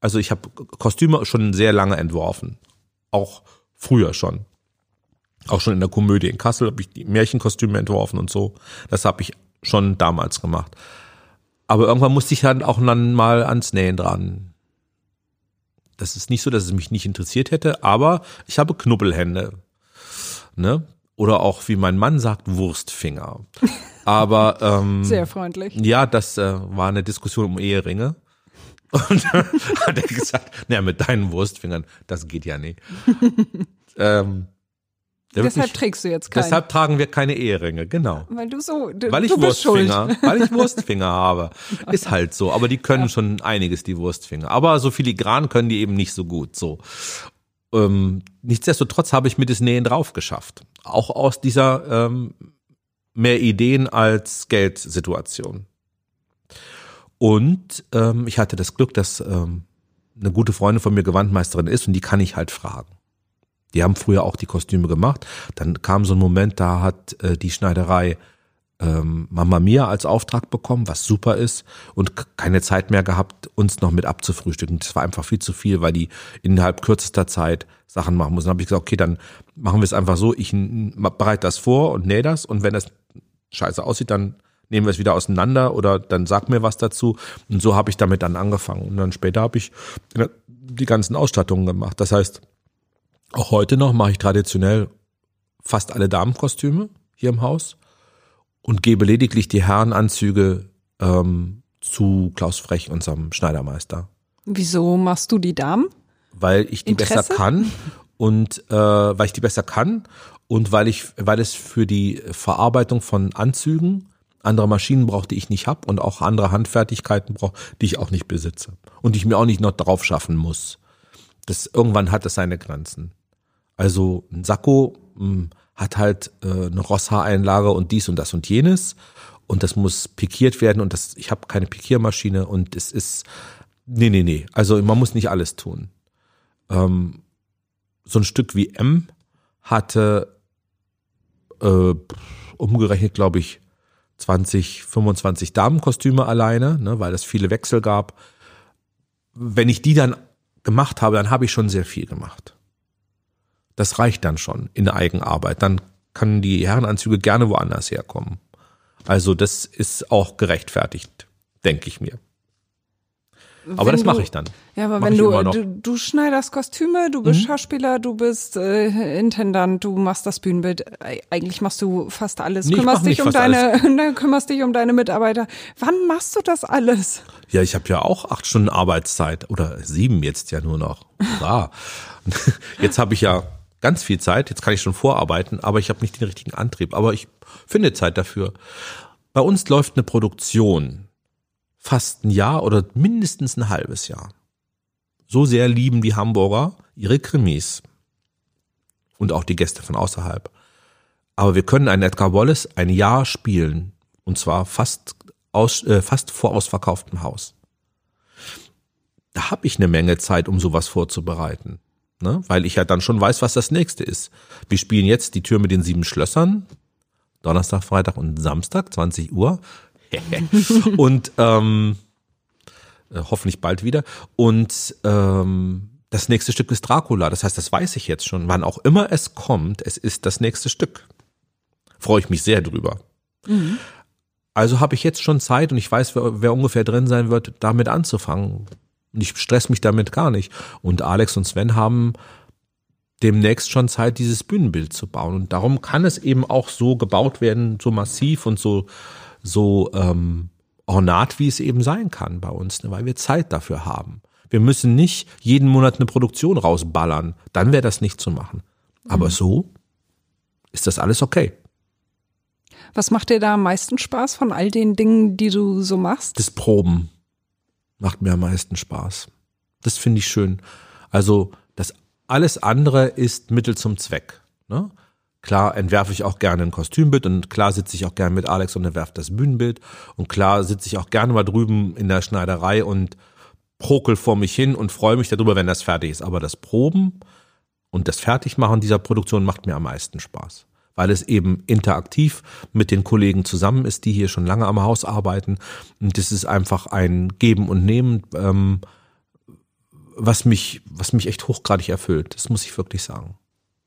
A: also ich habe Kostüme schon sehr lange entworfen. Auch früher schon. Auch schon in der Komödie in Kassel habe ich die Märchenkostüme entworfen und so. Das habe ich schon damals gemacht. Aber irgendwann musste ich dann auch dann mal ans Nähen dran. Das ist nicht so, dass es mich nicht interessiert hätte, aber ich habe Knubbelhände. Ne? Oder auch, wie mein Mann sagt, Wurstfinger. Aber ähm,
B: Sehr freundlich.
A: ja, das äh, war eine Diskussion um Eheringe. Und hat er gesagt, naja, mit deinen Wurstfingern, das geht ja nicht. ähm, der
B: Deshalb
A: mich-
B: trägst du jetzt keinen.
A: deshalb tragen wir keine Eheringe, genau.
B: weil du so, du,
A: Weil ich
B: du.
A: Wurstfinger, weil ich Wurstfinger habe. Ist halt so. Aber die können schon einiges, die Wurstfinger. Aber so filigran können die eben nicht so gut, so. Ähm, nichtsdestotrotz habe ich mir das Nähen drauf geschafft. Auch aus dieser ähm, mehr Ideen als Geldsituation. Und ähm, ich hatte das Glück, dass ähm, eine gute Freundin von mir Gewandmeisterin ist und die kann ich halt fragen. Die haben früher auch die Kostüme gemacht. Dann kam so ein Moment, da hat äh, die Schneiderei ähm, Mama Mia als Auftrag bekommen, was super ist und keine Zeit mehr gehabt, uns noch mit abzufrühstücken. Das war einfach viel zu viel, weil die innerhalb kürzester Zeit Sachen machen mussten. Dann habe ich gesagt, okay, dann machen wir es einfach so, ich bereite das vor und nähe das und wenn das scheiße aussieht, dann nehmen wir es wieder auseinander oder dann sag mir was dazu. Und so habe ich damit dann angefangen. Und dann später habe ich äh, die ganzen Ausstattungen gemacht. Das heißt, auch heute noch mache ich traditionell fast alle Damenkostüme hier im Haus und gebe lediglich die Herrenanzüge ähm, zu Klaus Frech, unserem Schneidermeister,
B: Wieso machst du die Damen?
A: weil ich die
B: Interesse?
A: besser kann und äh, weil ich die besser kann und weil ich, weil es für die Verarbeitung von Anzügen andere Maschinen braucht, die ich nicht habe und auch andere Handfertigkeiten brauche, die ich auch nicht besitze und die ich mir auch nicht noch drauf schaffen muss. Das irgendwann hat es seine Grenzen. Also ein Sakko mh, hat halt äh, eine Rosshaareinlage und dies und das und jenes und das muss pikiert werden und das ich habe keine Pikiermaschine und es ist nee nee nee, also man muss nicht alles tun. Ähm, so ein Stück wie M hatte äh, umgerechnet, glaube ich, 20, 25 Damenkostüme alleine, ne, weil es viele Wechsel gab. Wenn ich die dann gemacht habe, dann habe ich schon sehr viel gemacht. Das reicht dann schon in der Eigenarbeit. Dann kann die Herrenanzüge gerne woanders herkommen. Also das ist auch gerechtfertigt, denke ich mir. Aber
B: Wenn
A: das mache ich dann.
B: Ja, aber
A: Mach
B: wenn du, du, du schneiderst Kostüme, du bist Schauspieler, du bist äh, Intendant, du machst das Bühnenbild. Eig- Eigentlich machst du fast alles.
A: Nee,
B: kümmerst dich um deine, ne, kümmerst dich um deine Mitarbeiter. Wann machst du das alles?
A: Ja, ich habe ja auch acht Stunden Arbeitszeit oder sieben jetzt ja nur noch. Ja. Jetzt habe ich ja ganz viel Zeit, jetzt kann ich schon vorarbeiten, aber ich habe nicht den richtigen Antrieb. Aber ich finde Zeit dafür. Bei uns läuft eine Produktion fast ein Jahr oder mindestens ein halbes Jahr. So sehr lieben die Hamburger ihre Krimis. Und auch die Gäste von außerhalb. Aber wir können einen Edgar Wallace ein Jahr spielen. Und zwar fast, aus, äh, fast vor ausverkauftem Haus. Da habe ich eine Menge Zeit, um sowas vorzubereiten. Ne? Weil ich ja dann schon weiß, was das nächste ist. Wir spielen jetzt die Tür mit den sieben Schlössern. Donnerstag, Freitag und Samstag, 20 Uhr. und ähm, äh, hoffentlich bald wieder. Und ähm, das nächste Stück ist Dracula. Das heißt, das weiß ich jetzt schon. Wann auch immer es kommt, es ist das nächste Stück. Freue ich mich sehr drüber. Also habe ich jetzt schon Zeit und ich weiß, wer, wer ungefähr drin sein wird, damit anzufangen. Und ich stress mich damit gar nicht. Und Alex und Sven haben demnächst schon Zeit, dieses Bühnenbild zu bauen. Und darum kann es eben auch so gebaut werden, so massiv und so, so ähm, ornat, wie es eben sein kann bei uns, ne? weil wir Zeit dafür haben. Wir müssen nicht jeden Monat eine Produktion rausballern. Dann wäre das nicht zu machen. Aber so ist das alles okay.
B: Was macht dir da am meisten Spaß von all den Dingen, die du so machst?
A: Das Proben macht mir am meisten Spaß. Das finde ich schön. Also das alles andere ist Mittel zum Zweck. Ne? Klar entwerfe ich auch gerne ein Kostümbild und klar sitze ich auch gerne mit Alex und entwerfe das Bühnenbild und klar sitze ich auch gerne mal drüben in der Schneiderei und prokel vor mich hin und freue mich darüber, wenn das fertig ist. Aber das Proben und das Fertigmachen dieser Produktion macht mir am meisten Spaß, weil es eben interaktiv mit den Kollegen zusammen ist, die hier schon lange am Haus arbeiten. Und das ist einfach ein Geben und Nehmen, ähm, was mich, was mich echt hochgradig erfüllt. Das muss ich wirklich sagen.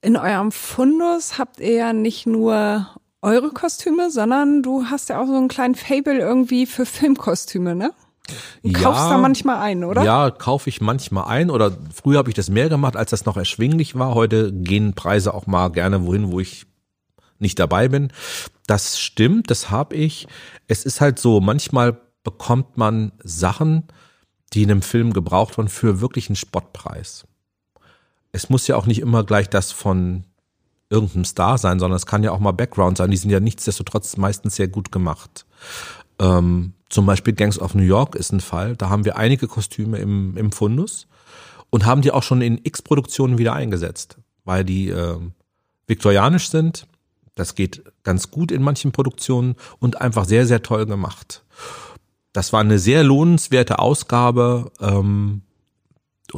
B: In eurem Fundus habt ihr ja nicht nur eure Kostüme, sondern du hast ja auch so einen kleinen Fable irgendwie für Filmkostüme, ne? Und
A: Ja.
B: kaufst da manchmal ein, oder?
A: Ja, kaufe ich manchmal ein oder früher habe ich das mehr gemacht, als das noch erschwinglich war. Heute gehen Preise auch mal gerne wohin, wo ich nicht dabei bin. Das stimmt, das habe ich. Es ist halt so, manchmal bekommt man Sachen, die in einem Film gebraucht wurden, für wirklich einen Spottpreis. Es muss ja auch nicht immer gleich das von irgendeinem Star sein, sondern es kann ja auch mal Background sein. Die sind ja nichtsdestotrotz meistens sehr gut gemacht. Ähm, zum Beispiel Gangs of New York ist ein Fall. Da haben wir einige Kostüme im, im Fundus und haben die auch schon in X-Produktionen wieder eingesetzt, weil die ähm, viktorianisch sind. Das geht ganz gut in manchen Produktionen und einfach sehr, sehr toll gemacht. Das war eine sehr lohnenswerte Ausgabe, ähm,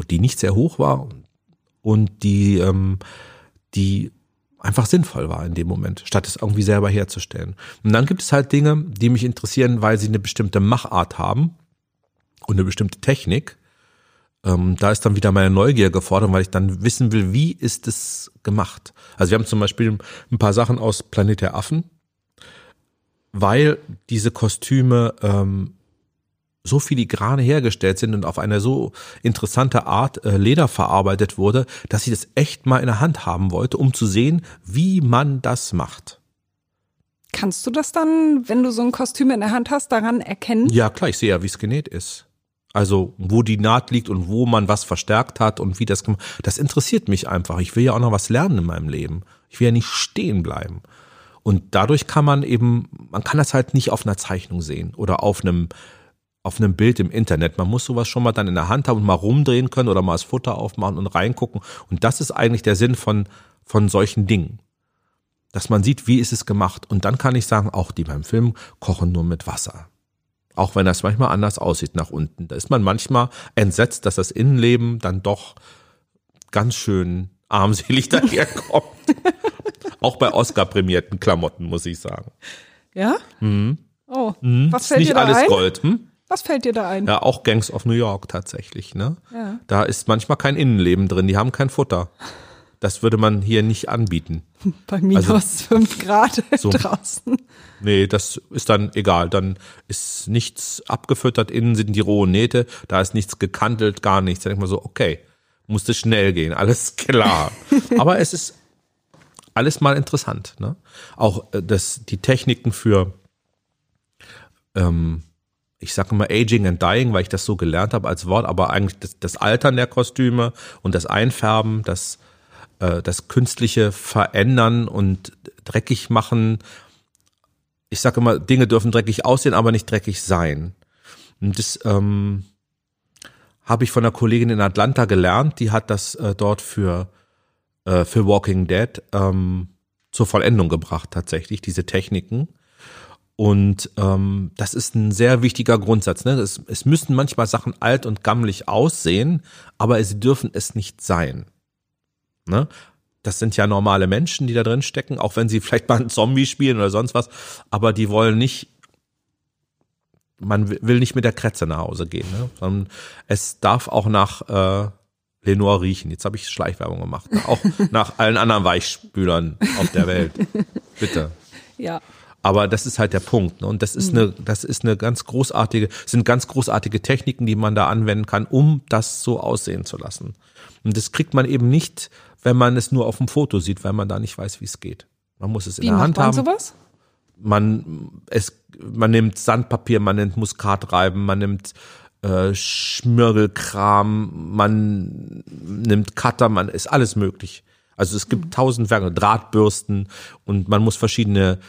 A: die nicht sehr hoch war und die, ähm, die einfach sinnvoll war in dem Moment, statt es irgendwie selber herzustellen. Und dann gibt es halt Dinge, die mich interessieren, weil sie eine bestimmte Machart haben und eine bestimmte Technik. Ähm, da ist dann wieder meine Neugier gefordert, weil ich dann wissen will, wie ist es gemacht. Also wir haben zum Beispiel ein paar Sachen aus Planet der Affen, weil diese Kostüme ähm, so filigrane hergestellt sind und auf eine so interessante Art äh, Leder verarbeitet wurde, dass ich das echt mal in der Hand haben wollte, um zu sehen, wie man das macht.
B: Kannst du das dann, wenn du so ein Kostüm in der Hand hast, daran erkennen?
A: Ja, klar, ich sehe ja, wie es genäht ist. Also, wo die Naht liegt und wo man was verstärkt hat und wie das. Das interessiert mich einfach. Ich will ja auch noch was lernen in meinem Leben. Ich will ja nicht stehen bleiben. Und dadurch kann man eben, man kann das halt nicht auf einer Zeichnung sehen oder auf einem auf einem Bild im Internet. Man muss sowas schon mal dann in der Hand haben und mal rumdrehen können oder mal das Futter aufmachen und reingucken. Und das ist eigentlich der Sinn von, von solchen Dingen. Dass man sieht, wie ist es gemacht. Und dann kann ich sagen, auch die beim Film kochen nur mit Wasser. Auch wenn das manchmal anders aussieht nach unten. Da ist man manchmal entsetzt, dass das Innenleben dann doch ganz schön armselig daherkommt. auch bei Oscar-prämierten Klamotten, muss ich sagen.
B: Ja? Oh, was
A: Mhm. Ist
B: fällt
A: nicht
B: dir da
A: alles
B: ein?
A: Gold. Hm?
B: Was fällt dir da ein?
A: Ja, auch Gangs of New York tatsächlich. Ne?
B: Ja.
A: Da ist manchmal kein Innenleben drin, die haben kein Futter. Das würde man hier nicht anbieten.
B: Bei minus
A: Also-
B: fünf Grad
A: So.
B: draußen.
A: Nee, das ist dann egal. Dann ist nichts abgefüttert, innen sind die rohen Nähte, da ist nichts gekantelt, gar nichts. Dann denkt man so, okay, musste schnell gehen, alles klar. Aber es ist alles mal interessant. Ne? Auch äh, das, die Techniken für, ähm, ich sage immer Aging and Dying, weil ich das so gelernt habe als Wort, aber eigentlich das, das Altern der Kostüme und das Einfärben, das, äh, das künstliche Verändern und dreckig machen. Ich sage immer, Dinge dürfen dreckig aussehen, aber nicht dreckig sein. Und das ähm, habe ich von einer Kollegin in Atlanta gelernt, die hat das äh, dort für, äh, für Walking Dead ähm, zur Vollendung gebracht, tatsächlich, diese Techniken. Und ähm, das ist ein sehr wichtiger Grundsatz. Ne? Es, es müssen manchmal Sachen alt und gammelig aussehen, aber sie dürfen es nicht sein. Ne? Das sind ja normale Menschen, die da drin stecken, auch wenn sie vielleicht mal einen Zombie spielen oder sonst was, aber die wollen nicht, man will nicht mit der Kretze nach Hause gehen, ne? sondern es darf auch nach äh, Lenore riechen. Jetzt habe ich Schleichwerbung gemacht. Auch nach allen anderen Weichspülern auf der Welt. Bitte.
B: Ja.
A: Aber das ist halt der Punkt. Ne? Und das ist eine, das ist eine ganz großartige, sind ganz großartige Techniken, die man da anwenden kann, um das so aussehen zu lassen. Und das kriegt man eben nicht, wenn man es nur auf dem Foto sieht, weil man da nicht weiß, wie es geht. Man muss es in
B: Wie
A: der
B: macht
A: Hand
B: man
A: haben.
B: sowas?
A: Man, es, man nimmt Sandpapier, man nimmt Muskatreiben, man nimmt äh, Schmirgelkram, man nimmt Cutter, man ist alles möglich. Also es gibt tausend Werke, Drahtbürsten und man muss verschiedene,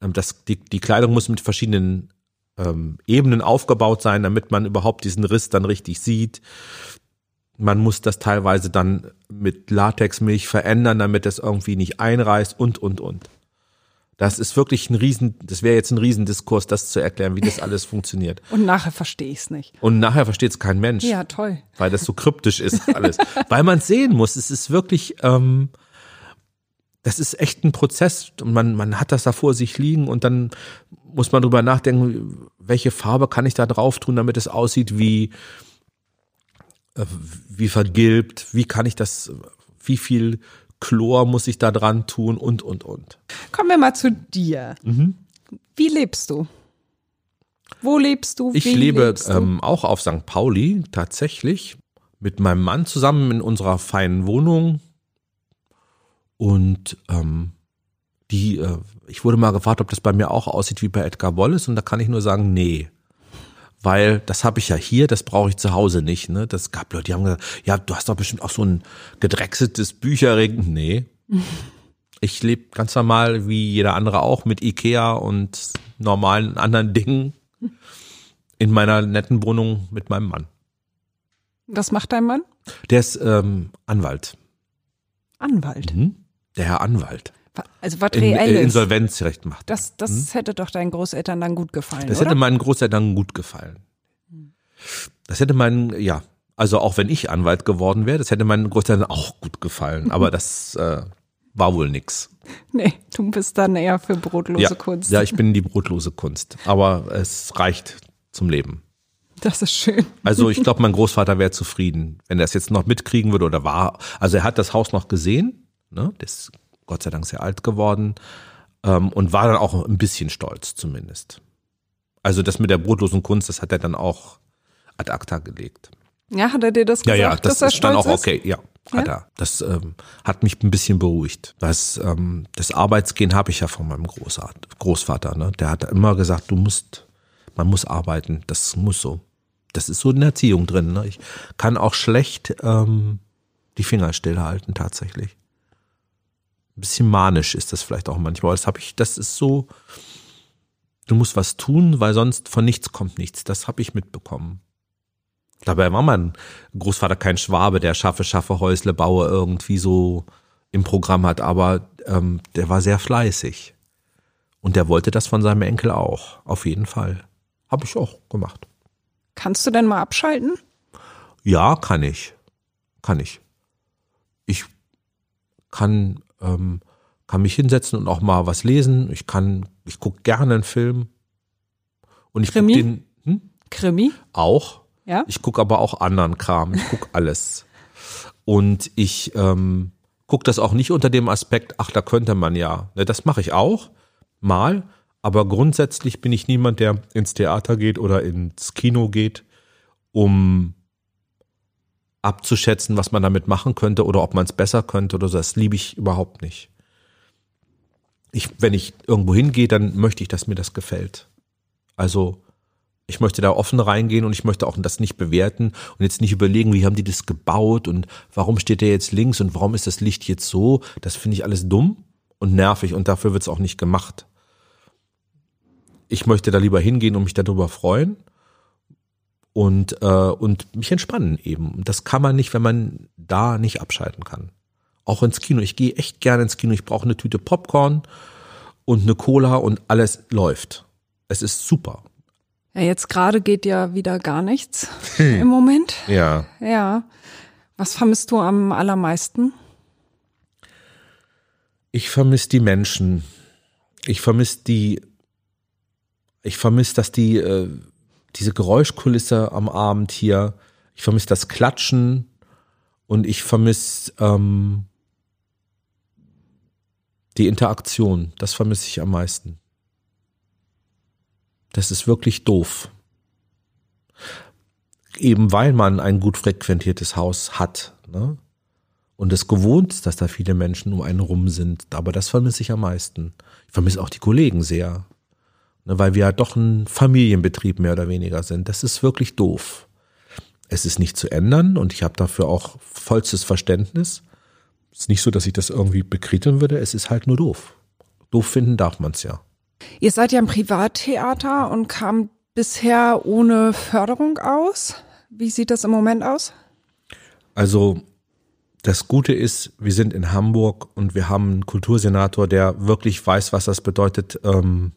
A: das, die, die Kleidung muss mit verschiedenen ähm, Ebenen aufgebaut sein, damit man überhaupt diesen Riss dann richtig sieht. Man muss das teilweise dann mit Latexmilch verändern, damit es irgendwie nicht einreißt und, und, und. Das ist wirklich ein Riesen, das wäre jetzt ein Riesendiskurs, das zu erklären, wie das alles funktioniert.
B: Und nachher verstehe ich es nicht.
A: Und nachher versteht es kein Mensch.
B: Ja, toll.
A: Weil das so kryptisch ist alles. weil man es sehen muss. Es ist wirklich, ähm, das ist echt ein Prozess. Und man, man hat das da vor sich liegen und dann muss man drüber nachdenken, welche Farbe kann ich da drauf tun, damit es aussieht wie, äh, wie vergilbt, wie kann ich das, wie viel Chlor muss ich da dran tun und, und, und.
B: Kommen wir mal zu dir.
A: Mhm.
B: Wie lebst du? Wo lebst du?
A: Ich lebe
B: lebst du?
A: ähm, auch auf St. Pauli tatsächlich mit meinem Mann zusammen in unserer feinen Wohnung. Und ähm, die, äh, ich wurde mal gefragt, ob das bei mir auch aussieht wie bei Edgar Wallace und da kann ich nur sagen, nee. Weil das habe ich ja hier, das brauche ich zu Hause nicht. Ne? Das gab Leute, die haben gesagt, ja, du hast doch bestimmt auch so ein gedrechseltes Bücherregal. Nee. Ich lebe ganz normal wie jeder andere auch mit Ikea und normalen anderen Dingen in meiner netten Wohnung mit meinem Mann.
B: Was macht dein Mann?
A: Der ist ähm, Anwalt.
B: Anwalt.
A: Mhm. Der Herr Anwalt.
B: Wa- Also was
A: In, äh,
B: Reelles.
A: Insolvenzrecht macht.
B: das das hätte doch deinen Großeltern dann gut gefallen,
A: Das
B: oder?
A: hätte meinen Großeltern gut gefallen. Das hätte meinen, ja, also auch wenn ich Anwalt geworden wäre, das hätte meinen Großeltern auch gut gefallen. Aber das äh, war wohl nix.
B: nee, du bist dann eher für brotlose
A: Ja,
B: Kunst.
A: ja, ich bin die brotlose Kunst. Aber es reicht zum Leben.
B: das ist schön.
A: Also ich glaube, mein Großvater wäre zufrieden, wenn er es jetzt noch mitkriegen würde oder war. Also er hat das Haus noch gesehen, ne? Der ist Gott sei Dank sehr alt geworden ähm, und war dann auch ein bisschen stolz zumindest. Also das mit der brotlosen Kunst, das hat er dann auch ad acta gelegt.
B: Ja, hat er dir das
A: Ja,
B: gesagt,
A: ja, das
B: dass er
A: ist dann auch
B: ist?
A: okay. Ja, hat er. Das ähm, hat mich ein bisschen beruhigt. Das, ähm, das Arbeitsgehen habe ich ja von meinem Großart, Großvater. Ne? Der hat immer gesagt, du musst, man muss arbeiten. Das muss so. Das ist so in der Erziehung drin. Ne? Ich kann auch schlecht ähm, die Finger stillhalten tatsächlich. Ein bisschen manisch ist das vielleicht auch manchmal. Das habe ich. Das ist so. Du musst was tun, weil sonst von nichts kommt nichts. Das habe ich mitbekommen. Dabei war mein Großvater kein Schwabe, der schaffe, schaffe, Häusle baue irgendwie so im Programm hat, aber ähm, der war sehr fleißig. Und der wollte das von seinem Enkel auch, auf jeden Fall. Habe ich auch gemacht.
B: Kannst du denn mal abschalten?
A: Ja, kann ich. Kann ich. Ich kann, ähm, kann mich hinsetzen und auch mal was lesen. Ich kann, ich gucke gerne einen Film. Und ich gucke
B: Krimi?
A: den hm?
B: Krimi?
A: auch.
B: Ja?
A: Ich gucke aber auch anderen Kram. Ich gucke alles. Und ich ähm, gucke das auch nicht unter dem Aspekt, ach, da könnte man ja. Ne, das mache ich auch mal. Aber grundsätzlich bin ich niemand, der ins Theater geht oder ins Kino geht, um abzuschätzen, was man damit machen könnte oder ob man es besser könnte oder so. Das liebe ich überhaupt nicht. Ich, wenn ich irgendwo hingehe, dann möchte ich, dass mir das gefällt. Also ich möchte da offen reingehen und ich möchte auch das nicht bewerten und jetzt nicht überlegen, wie haben die das gebaut und warum steht der jetzt links und warum ist das Licht jetzt so. Das finde ich alles dumm und nervig und dafür wird es auch nicht gemacht. Ich möchte da lieber hingehen und mich darüber freuen und, äh, und mich entspannen eben. Und das kann man nicht, wenn man da nicht abschalten kann. Auch ins Kino. Ich gehe echt gerne ins Kino. Ich brauche eine Tüte Popcorn und eine Cola und alles läuft. Es ist super.
B: Ja, jetzt gerade geht ja wieder gar nichts
A: Hm.
B: im Moment.
A: Ja.
B: Ja. Was vermisst du am allermeisten?
A: Ich vermisse die Menschen. Ich vermisse die, ich vermisse, dass die, äh, diese Geräuschkulisse am Abend hier, ich vermisse das Klatschen und ich vermisse ähm, die Interaktion. Das vermisse ich am meisten. Das ist wirklich doof. Eben weil man ein gut frequentiertes Haus hat. Ne? und es gewohnt ist, dass da viele Menschen um einen rum sind. Aber das vermisse ich am meisten. Ich vermisse auch die Kollegen sehr, weil wir ja doch ein Familienbetrieb mehr oder weniger sind. Das ist wirklich doof. Es ist nicht zu ändern und ich habe dafür auch vollstes Verständnis. Es ist nicht so, dass ich das irgendwie bekriteln würde. Es ist halt nur doof. Doof finden darf man es ja.
B: Ihr seid ja ein Privattheater und kam bisher ohne Förderung aus. Wie sieht das im Moment aus?
A: Also das Gute ist, wir sind in Hamburg und wir haben einen Kultursenator, der wirklich weiß, was das bedeutet, ähm,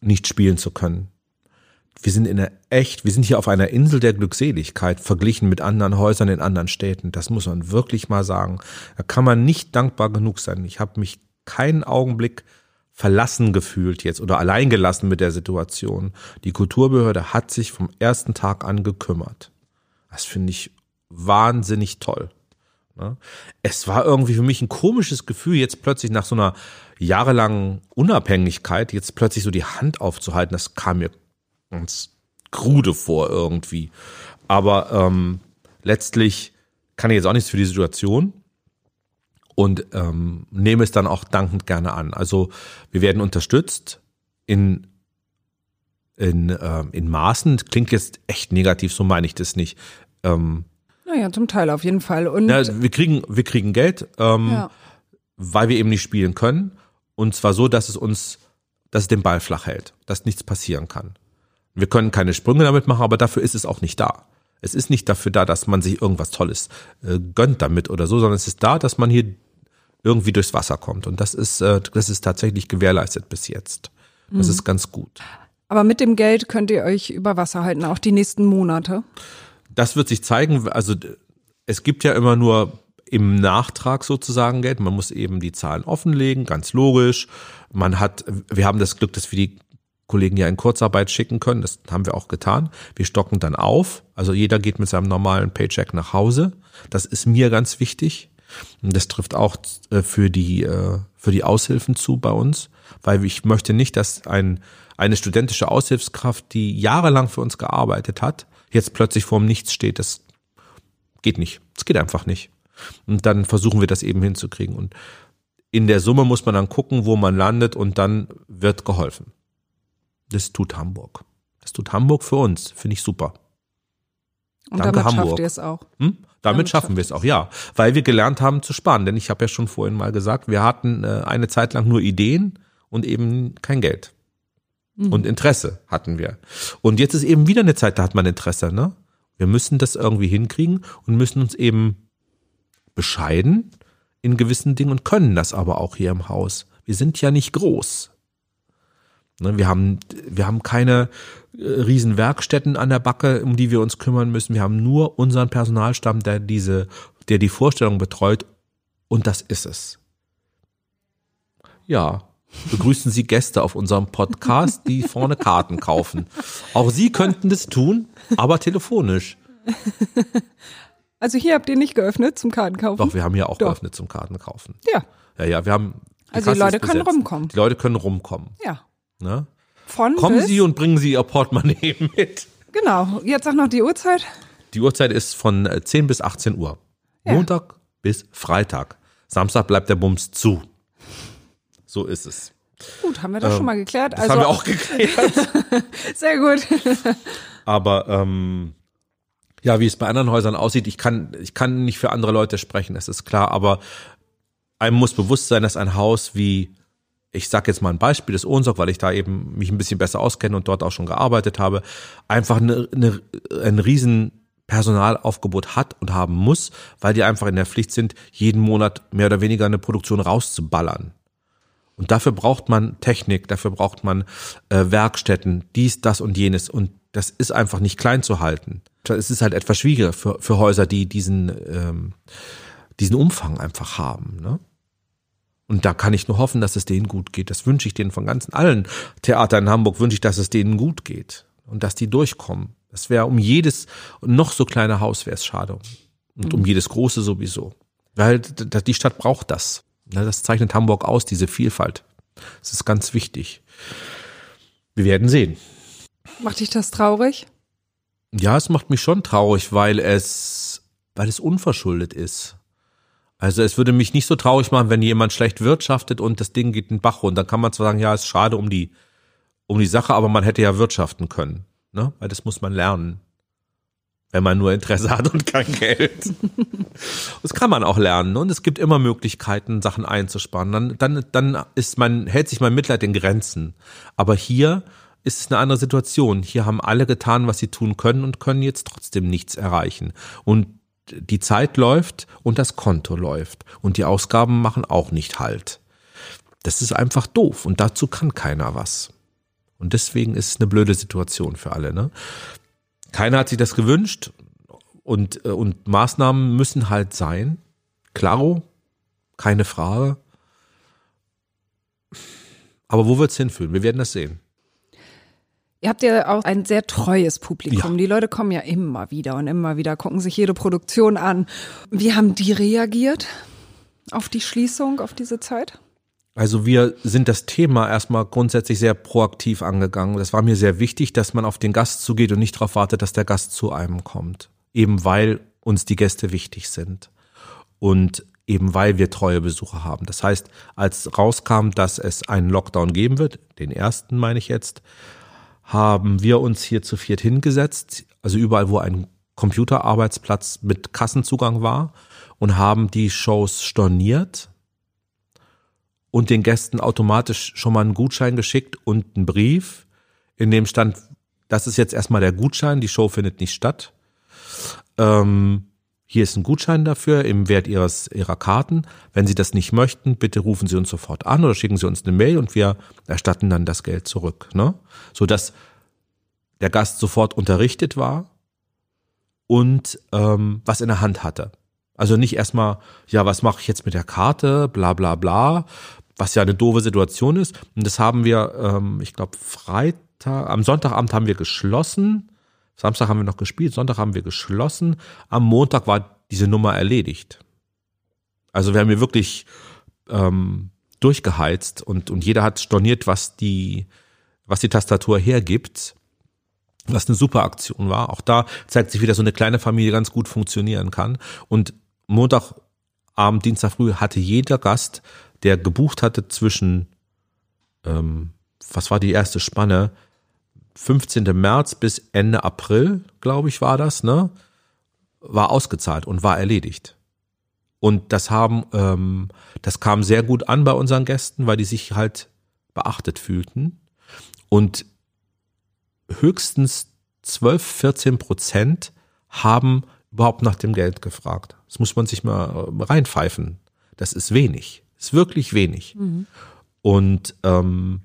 A: nicht spielen zu können. Wir sind in einer echt, wir sind hier auf einer Insel der Glückseligkeit verglichen mit anderen Häusern in anderen Städten. Das muss man wirklich mal sagen. Da kann man nicht dankbar genug sein. Ich habe mich keinen Augenblick verlassen gefühlt jetzt oder alleingelassen mit der Situation. Die Kulturbehörde hat sich vom ersten Tag an gekümmert. Das finde ich wahnsinnig toll. Ne? Es war irgendwie für mich ein komisches Gefühl, jetzt plötzlich nach so einer jahrelangen Unabhängigkeit, jetzt plötzlich so die Hand aufzuhalten, das kam mir ganz krude vor irgendwie. Aber ähm, letztlich kann ich jetzt auch nichts für die Situation und ähm, nehme es dann auch dankend gerne an. Also wir werden unterstützt in in, äh, in Maßen. Klingt jetzt echt negativ, so meine ich das nicht. Ähm,
B: naja, zum Teil auf jeden Fall. Und
A: ja, wir kriegen wir kriegen Geld, ähm, ja. weil wir eben nicht spielen können. Und zwar so, dass es uns, dass es den Ball flach hält, dass nichts passieren kann. Wir können keine Sprünge damit machen, aber dafür ist es auch nicht da. Es ist nicht dafür da, dass man sich irgendwas Tolles äh, gönnt damit oder so, sondern es ist da, dass man hier irgendwie durchs Wasser kommt. Und das ist, äh, das ist tatsächlich gewährleistet bis jetzt. Das mhm. ist ganz gut.
B: Aber mit dem Geld könnt ihr euch über Wasser halten, auch die nächsten Monate.
A: Das wird sich zeigen. Also es gibt ja immer nur im Nachtrag sozusagen Geld. Man muss eben die Zahlen offenlegen, ganz logisch. Man hat, wir haben das Glück, dass wir die Kollegen ja in Kurzarbeit schicken können. Das haben wir auch getan. Wir stocken dann auf. Also jeder geht mit seinem normalen Paycheck nach Hause. Das ist mir ganz wichtig. Und das trifft auch äh, für die, äh, für die Aushilfen zu bei uns, weil ich möchte nicht, dass ein eine studentische Aushilfskraft, die jahrelang für uns gearbeitet hat, jetzt plötzlich vorm Nichts steht. Das geht nicht. Das geht einfach nicht. Und dann versuchen wir das eben hinzukriegen. Und in der Summe muss man dann gucken, wo man landet und dann wird geholfen. Das tut Hamburg. Das tut Hamburg für uns. Finde ich super.
B: Und Danke, damit Hamburg. schafft ihr es auch.
A: Hm? Damit, damit schaffen wir es auch, ja. Weil wir gelernt haben zu sparen. Denn ich habe ja schon vorhin mal gesagt, wir hatten äh, eine Zeit lang nur Ideen und eben kein Geld. Mhm. Und Interesse hatten wir. Und jetzt ist eben wieder eine Zeit, da hat man Interesse, ne? Wir müssen das irgendwie hinkriegen und müssen uns eben bescheiden in gewissen Dingen und können das aber auch hier im Haus. Wir sind ja nicht groß. Ne, wir haben, wir haben keine äh, riesen Werkstätten an der Backe, um die wir uns kümmern müssen. Wir haben nur unseren Personalstamm, der diese, der die Vorstellung betreut. Und das ist es. Ja, begrüßen Sie Gäste auf unserem Podcast, die vorne Karten kaufen. Auch Sie könnten das tun, aber telefonisch.
B: Also hier habt ihr nicht geöffnet zum Kartenkaufen?
A: Doch, wir haben hier auch Doch. geöffnet zum Kartenkaufen.
B: Ja.
A: Ja, ja, wir haben.
B: Die also die Leute können rumkommen.
A: Die Leute können rumkommen.
B: Ja.
A: Ne?
B: Von
A: Kommen? Sie und bringen Sie Ihr Portemonnaie mit.
B: Genau. Jetzt sag noch die Uhrzeit.
A: Die Uhrzeit ist von 10 äh, bis 18 Uhr. Ja. Montag bis Freitag. Samstag bleibt der Bums zu. So ist es.
B: Gut, haben wir das ähm, schon mal geklärt.
A: Das also, haben wir auch geklärt.
B: Sehr gut.
A: Aber ähm, ja, wie es bei anderen Häusern aussieht, ich kann, ich kann nicht für andere Leute sprechen, das ist klar, aber einem muss bewusst sein, dass ein Haus wie, ich sag jetzt mal ein Beispiel des Ohnsorg, weil ich da eben mich ein bisschen besser auskenne und dort auch schon gearbeitet habe, einfach eine, eine, ein riesen Personalaufgebot hat und haben muss, weil die einfach in der Pflicht sind, jeden Monat mehr oder weniger eine Produktion rauszuballern. Und dafür braucht man Technik, dafür braucht man äh, Werkstätten, dies, das und jenes. Und das ist einfach nicht klein zu halten. Es ist halt etwas schwieriger für, für Häuser, die diesen, ähm, diesen Umfang einfach haben. Ne? Und da kann ich nur hoffen, dass es denen gut geht. Das wünsche ich denen von ganzen allen Theatern in Hamburg, wünsche ich, dass es denen gut geht und dass die durchkommen. Das wäre um jedes noch so kleine Haus wäre es schade. Und um mhm. jedes große sowieso. Weil die Stadt braucht das. Ne, das zeichnet Hamburg aus, diese Vielfalt. Das ist ganz wichtig. Wir werden sehen.
B: Macht dich das traurig?
A: Ja, es macht mich schon traurig, weil es, weil es unverschuldet ist. Also es würde mich nicht so traurig machen, wenn jemand schlecht wirtschaftet und das Ding geht in den Bach runter. Dann kann man zwar sagen, ja, es ist schade um die, um die Sache, aber man hätte ja wirtschaften können. Ne? Weil das muss man lernen wenn man nur Interesse hat und kein Geld. das kann man auch lernen und es gibt immer Möglichkeiten, Sachen einzusparen. Dann, dann, dann ist man, hält sich mein Mitleid in Grenzen. Aber hier ist es eine andere Situation. Hier haben alle getan, was sie tun können und können jetzt trotzdem nichts erreichen. Und die Zeit läuft und das Konto läuft und die Ausgaben machen auch nicht Halt. Das ist einfach doof und dazu kann keiner was. Und deswegen ist es eine blöde Situation für alle. Ne? Keiner hat sich das gewünscht und, äh, und Maßnahmen müssen halt sein. Klaro, keine Frage. Aber wo wird's hinführen? Wir werden das sehen.
B: Ihr habt ja auch ein sehr treues Publikum.
A: Ja.
B: Die Leute kommen ja immer wieder und immer wieder, gucken sich jede Produktion an. Wie haben die reagiert auf die Schließung, auf diese Zeit?
A: Also wir sind das Thema erstmal grundsätzlich sehr proaktiv angegangen. Das war mir sehr wichtig, dass man auf den Gast zugeht und nicht darauf wartet, dass der Gast zu einem kommt. Eben weil uns die Gäste wichtig sind. Und eben weil wir treue Besucher haben. Das heißt, als rauskam, dass es einen Lockdown geben wird, den ersten meine ich jetzt, haben wir uns hier zu viert hingesetzt, also überall, wo ein Computerarbeitsplatz mit Kassenzugang war und haben die Shows storniert und den Gästen automatisch schon mal einen Gutschein geschickt und einen Brief, in dem stand, das ist jetzt erstmal der Gutschein, die Show findet nicht statt. Ähm, hier ist ein Gutschein dafür im Wert ihres, ihrer Karten. Wenn Sie das nicht möchten, bitte rufen Sie uns sofort an oder schicken Sie uns eine Mail und wir erstatten dann das Geld zurück. Ne? So dass der Gast sofort unterrichtet war und ähm, was in der Hand hatte. Also nicht erstmal, ja, was mache ich jetzt mit der Karte, bla bla bla, was ja eine doofe Situation ist. Und das haben wir, ähm, ich glaube, Freitag, am Sonntagabend haben wir geschlossen. Samstag haben wir noch gespielt, Sonntag haben wir geschlossen. Am Montag war diese Nummer erledigt. Also wir haben hier wirklich ähm, durchgeheizt und, und jeder hat storniert, was die, was die Tastatur hergibt. Was eine super Aktion war. Auch da zeigt sich wieder so eine kleine Familie ganz gut funktionieren kann. Und Montagabend, Dienstag früh hatte jeder Gast, der gebucht hatte zwischen, ähm, was war die erste Spanne? 15. März bis Ende April, glaube ich, war das, ne? War ausgezahlt und war erledigt. Und das haben, ähm, das kam sehr gut an bei unseren Gästen, weil die sich halt beachtet fühlten. Und höchstens 12, 14 Prozent haben überhaupt nach dem Geld gefragt. Das muss man sich mal äh, reinpfeifen. Das ist wenig. Das ist wirklich wenig. Und ähm,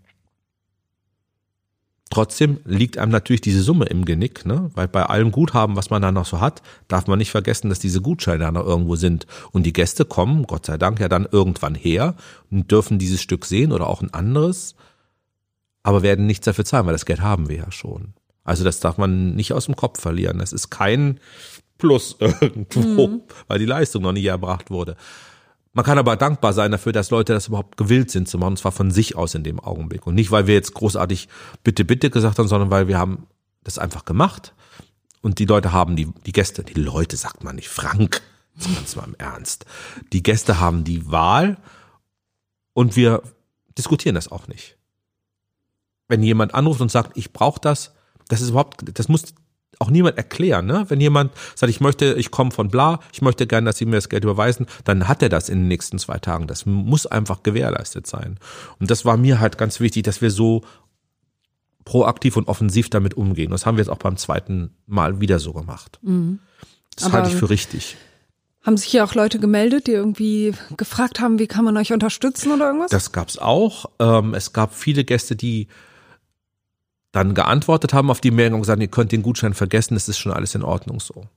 A: trotzdem liegt einem natürlich diese Summe im Genick, ne? Weil bei allem Guthaben, was man da noch so hat, darf man nicht vergessen, dass diese Gutscheine da noch irgendwo sind. Und die Gäste kommen, Gott sei Dank, ja dann irgendwann her und dürfen dieses Stück sehen oder auch ein anderes, aber werden nichts dafür zahlen, weil das Geld haben wir ja schon. Also das darf man nicht aus dem Kopf verlieren. Das ist kein Plus irgendwo, weil die Leistung noch nicht erbracht wurde. Man kann aber dankbar sein dafür, dass Leute das überhaupt gewillt sind zu machen, und zwar von sich aus in dem Augenblick. Und nicht, weil wir jetzt großartig bitte, bitte gesagt haben, sondern weil wir haben das einfach gemacht. Und die Leute haben die, die Gäste, die Leute sagt man nicht, Frank, ganz mal im Ernst. Die Gäste haben die Wahl und wir diskutieren das auch nicht. Wenn jemand anruft und sagt, ich brauche das, das ist überhaupt, das muss auch niemand erklären, ne? Wenn jemand sagt, ich möchte, ich komme von bla, ich möchte gerne, dass Sie mir das Geld überweisen, dann hat er das in den nächsten zwei Tagen. Das muss einfach gewährleistet sein. Und das war mir halt ganz wichtig, dass wir so proaktiv und offensiv damit umgehen. Das haben wir jetzt auch beim zweiten Mal wieder so gemacht. Das
B: Aber-
A: halte ich für richtig.
B: Haben sich hier auch Leute gemeldet, die irgendwie gefragt haben, wie kann man euch unterstützen oder irgendwas?
A: Das gab's auch. Ähm, es gab viele Gäste, die dann geantwortet haben auf die Mail und gesagt, ihr könnt den Gutschein vergessen, es ist schon alles in Ordnung so.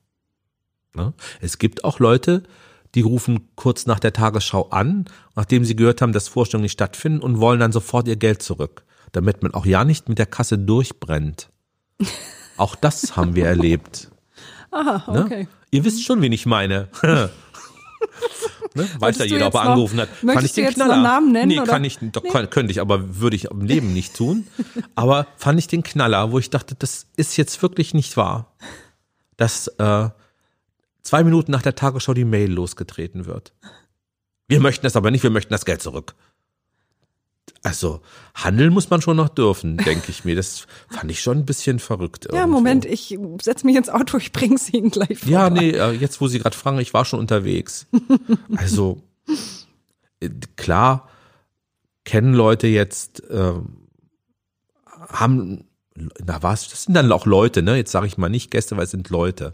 A: Ne? Es gibt auch Leute, die rufen kurz nach der Tagesschau an, nachdem sie gehört haben, dass Vorstellungen nicht stattfinden und wollen dann sofort ihr Geld zurück, damit man auch ja nicht mit der Kasse durchbrennt. Auch das haben wir erlebt.
B: Aha,
A: Ne?
B: okay.
A: Ihr wisst schon, wen ich meine. ne? Weiß ja
B: du
A: jeder, ob
B: jetzt
A: er
B: noch-
A: angerufen hat.
B: möchtest
A: Fand ich
B: du
A: den
B: jetzt noch
A: Knaller.
B: Namen nennen,
A: Nee,
B: oder?
A: kann ich, doch, kann, könnte ich, aber würde ich im Leben nicht tun. Aber fand ich den Knaller, wo ich dachte, das ist jetzt wirklich nicht wahr, dass äh, zwei Minuten nach der Tagesschau die Mail losgetreten wird. Wir möchten das aber nicht, wir möchten das Geld zurück. Also, handeln muss man schon noch dürfen, denke ich mir. Das fand ich schon ein bisschen verrückt.
B: Ja,
A: irgendwo.
B: Moment, ich setz mich ins Auto, ich bring's Ihnen gleich vorbei.
A: Ja, nee, äh, jetzt wo Sie gerade fragen, ich war schon unterwegs. Also äh, klar kennen Leute jetzt, ähm, haben, na was, das sind dann auch Leute, ne? Jetzt sage ich mal nicht Gäste, weil es sind Leute.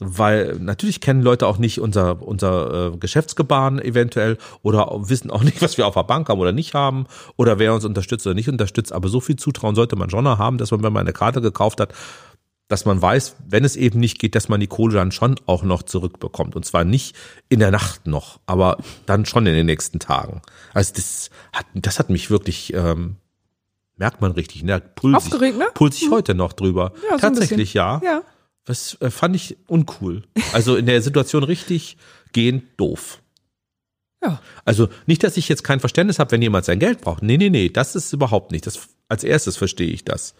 A: Weil natürlich kennen Leute auch nicht unser, unser äh, Geschäftsgebaren eventuell oder wissen auch nicht, was wir auf der Bank haben oder nicht haben oder wer uns unterstützt oder nicht unterstützt. Aber so viel Zutrauen sollte man schon noch haben, dass man, wenn man eine Karte gekauft hat, dass man weiß, wenn es eben nicht geht, dass man die Kohle dann schon auch noch zurückbekommt. Und zwar nicht in der Nacht noch, aber dann schon in den nächsten Tagen. Also das hat, das hat mich wirklich ähm, Merkt man richtig, ne? Puls
B: Aufgeregt, ne?
A: Puls ich heute noch drüber.
B: Ja, so
A: Tatsächlich,
B: bisschen.
A: ja.
B: Ja.
A: Das äh, fand ich uncool. Also in der Situation richtig gehend doof.
B: Ja.
A: Also nicht, dass ich jetzt kein Verständnis habe, wenn jemand sein Geld braucht. Nee, nee, nee, das ist überhaupt nicht. Das, als erstes verstehe ich das.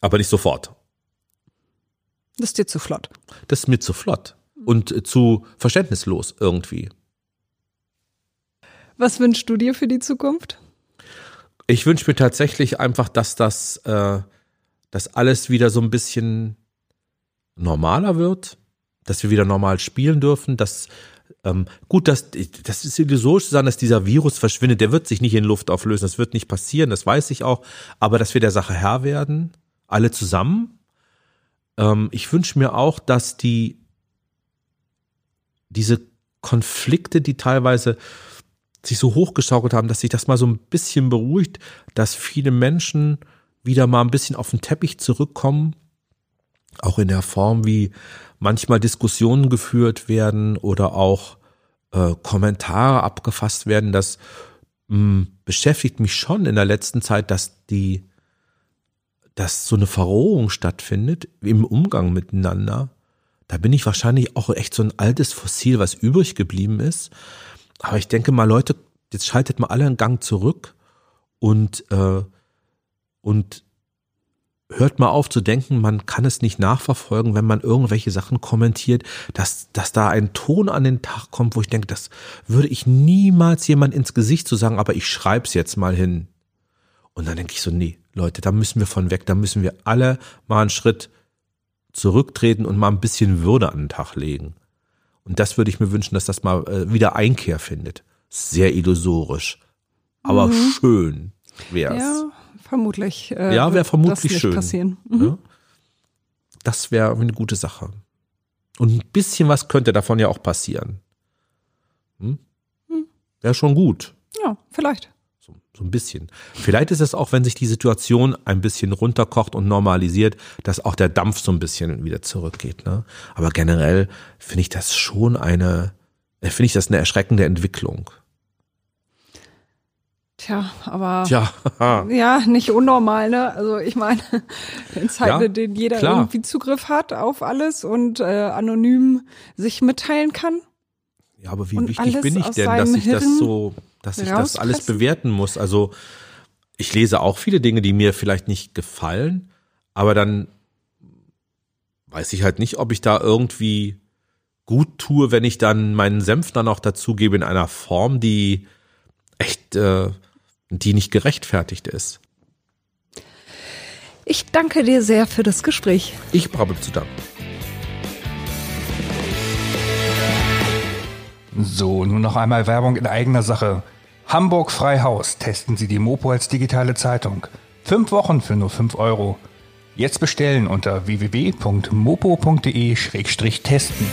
A: Aber nicht sofort.
B: Das ist dir zu flott.
A: Das ist mir zu flott und äh, zu verständnislos irgendwie.
B: Was wünschst du dir für die Zukunft?
A: Ich wünsche mir tatsächlich einfach, dass das, äh, dass alles wieder so ein bisschen normaler wird, dass wir wieder normal spielen dürfen, dass ähm, gut, dass das ist illusorisch zu sagen, dass dieser Virus verschwindet, der wird sich nicht in Luft auflösen, das wird nicht passieren, das weiß ich auch, aber dass wir der Sache Herr werden, alle zusammen. Ähm, ich wünsche mir auch, dass die diese Konflikte, die teilweise sich so hochgeschaukelt haben, dass sich das mal so ein bisschen beruhigt, dass viele Menschen wieder mal ein bisschen auf den Teppich zurückkommen, auch in der Form, wie manchmal Diskussionen geführt werden oder auch äh, Kommentare abgefasst werden. Das mh, beschäftigt mich schon in der letzten Zeit, dass die, dass so eine Verrohung stattfindet im Umgang miteinander. Da bin ich wahrscheinlich auch echt so ein altes Fossil, was übrig geblieben ist. Aber ich denke mal, Leute, jetzt schaltet mal alle einen Gang zurück und, äh, und hört mal auf zu denken, man kann es nicht nachverfolgen, wenn man irgendwelche Sachen kommentiert, dass, dass da ein Ton an den Tag kommt, wo ich denke, das würde ich niemals jemand ins Gesicht zu sagen, aber ich schreib's jetzt mal hin. Und dann denke ich so, nee, Leute, da müssen wir von weg, da müssen wir alle mal einen Schritt zurücktreten und mal ein bisschen Würde an den Tag legen. Und das würde ich mir wünschen, dass das mal äh, wieder Einkehr findet. Sehr illusorisch, aber schön wär's.
B: Ja, vermutlich. Äh,
A: Ja, wäre vermutlich
B: das
A: schön.
B: Passieren. Mhm.
A: Ja? Das wäre eine gute Sache. Und ein bisschen was könnte davon ja auch passieren. Hm? Wäre schon gut.
B: Ja, vielleicht.
A: So, so ein bisschen. Vielleicht ist es auch, wenn sich die Situation ein bisschen runterkocht und normalisiert, dass auch der Dampf so ein bisschen wieder zurückgeht. Ne? Aber generell finde ich das schon eine, äh, finde ich das eine erschreckende Entwicklung.
B: Tja, aber
A: Tja,
B: ja, nicht unnormal, ne? Also ich meine, in Zeiten,
A: Ja,
B: in denen jeder
A: klar.
B: irgendwie Zugriff hat auf alles und äh, anonym sich mitteilen kann.
A: Ja, aber wie wichtig bin ich denn, dass ich das so, dass ich das alles bewerten muss? Also ich lese auch viele Dinge, die mir vielleicht nicht gefallen, aber dann weiß ich halt nicht, ob ich da irgendwie gut tue, wenn ich dann meinen Senf dann auch dazugebe in einer Form, die echt, äh, die nicht gerechtfertigt ist.
B: Ich danke dir sehr für das Gespräch.
A: Ich habe zu danken.
C: So, nun noch einmal Werbung in eigener Sache. Hamburg Freihaus. Testen Sie die Mopo als digitale Zeitung. Fünf Wochen für nur fünf Euro. Jetzt bestellen unter www.mopo.de-testen.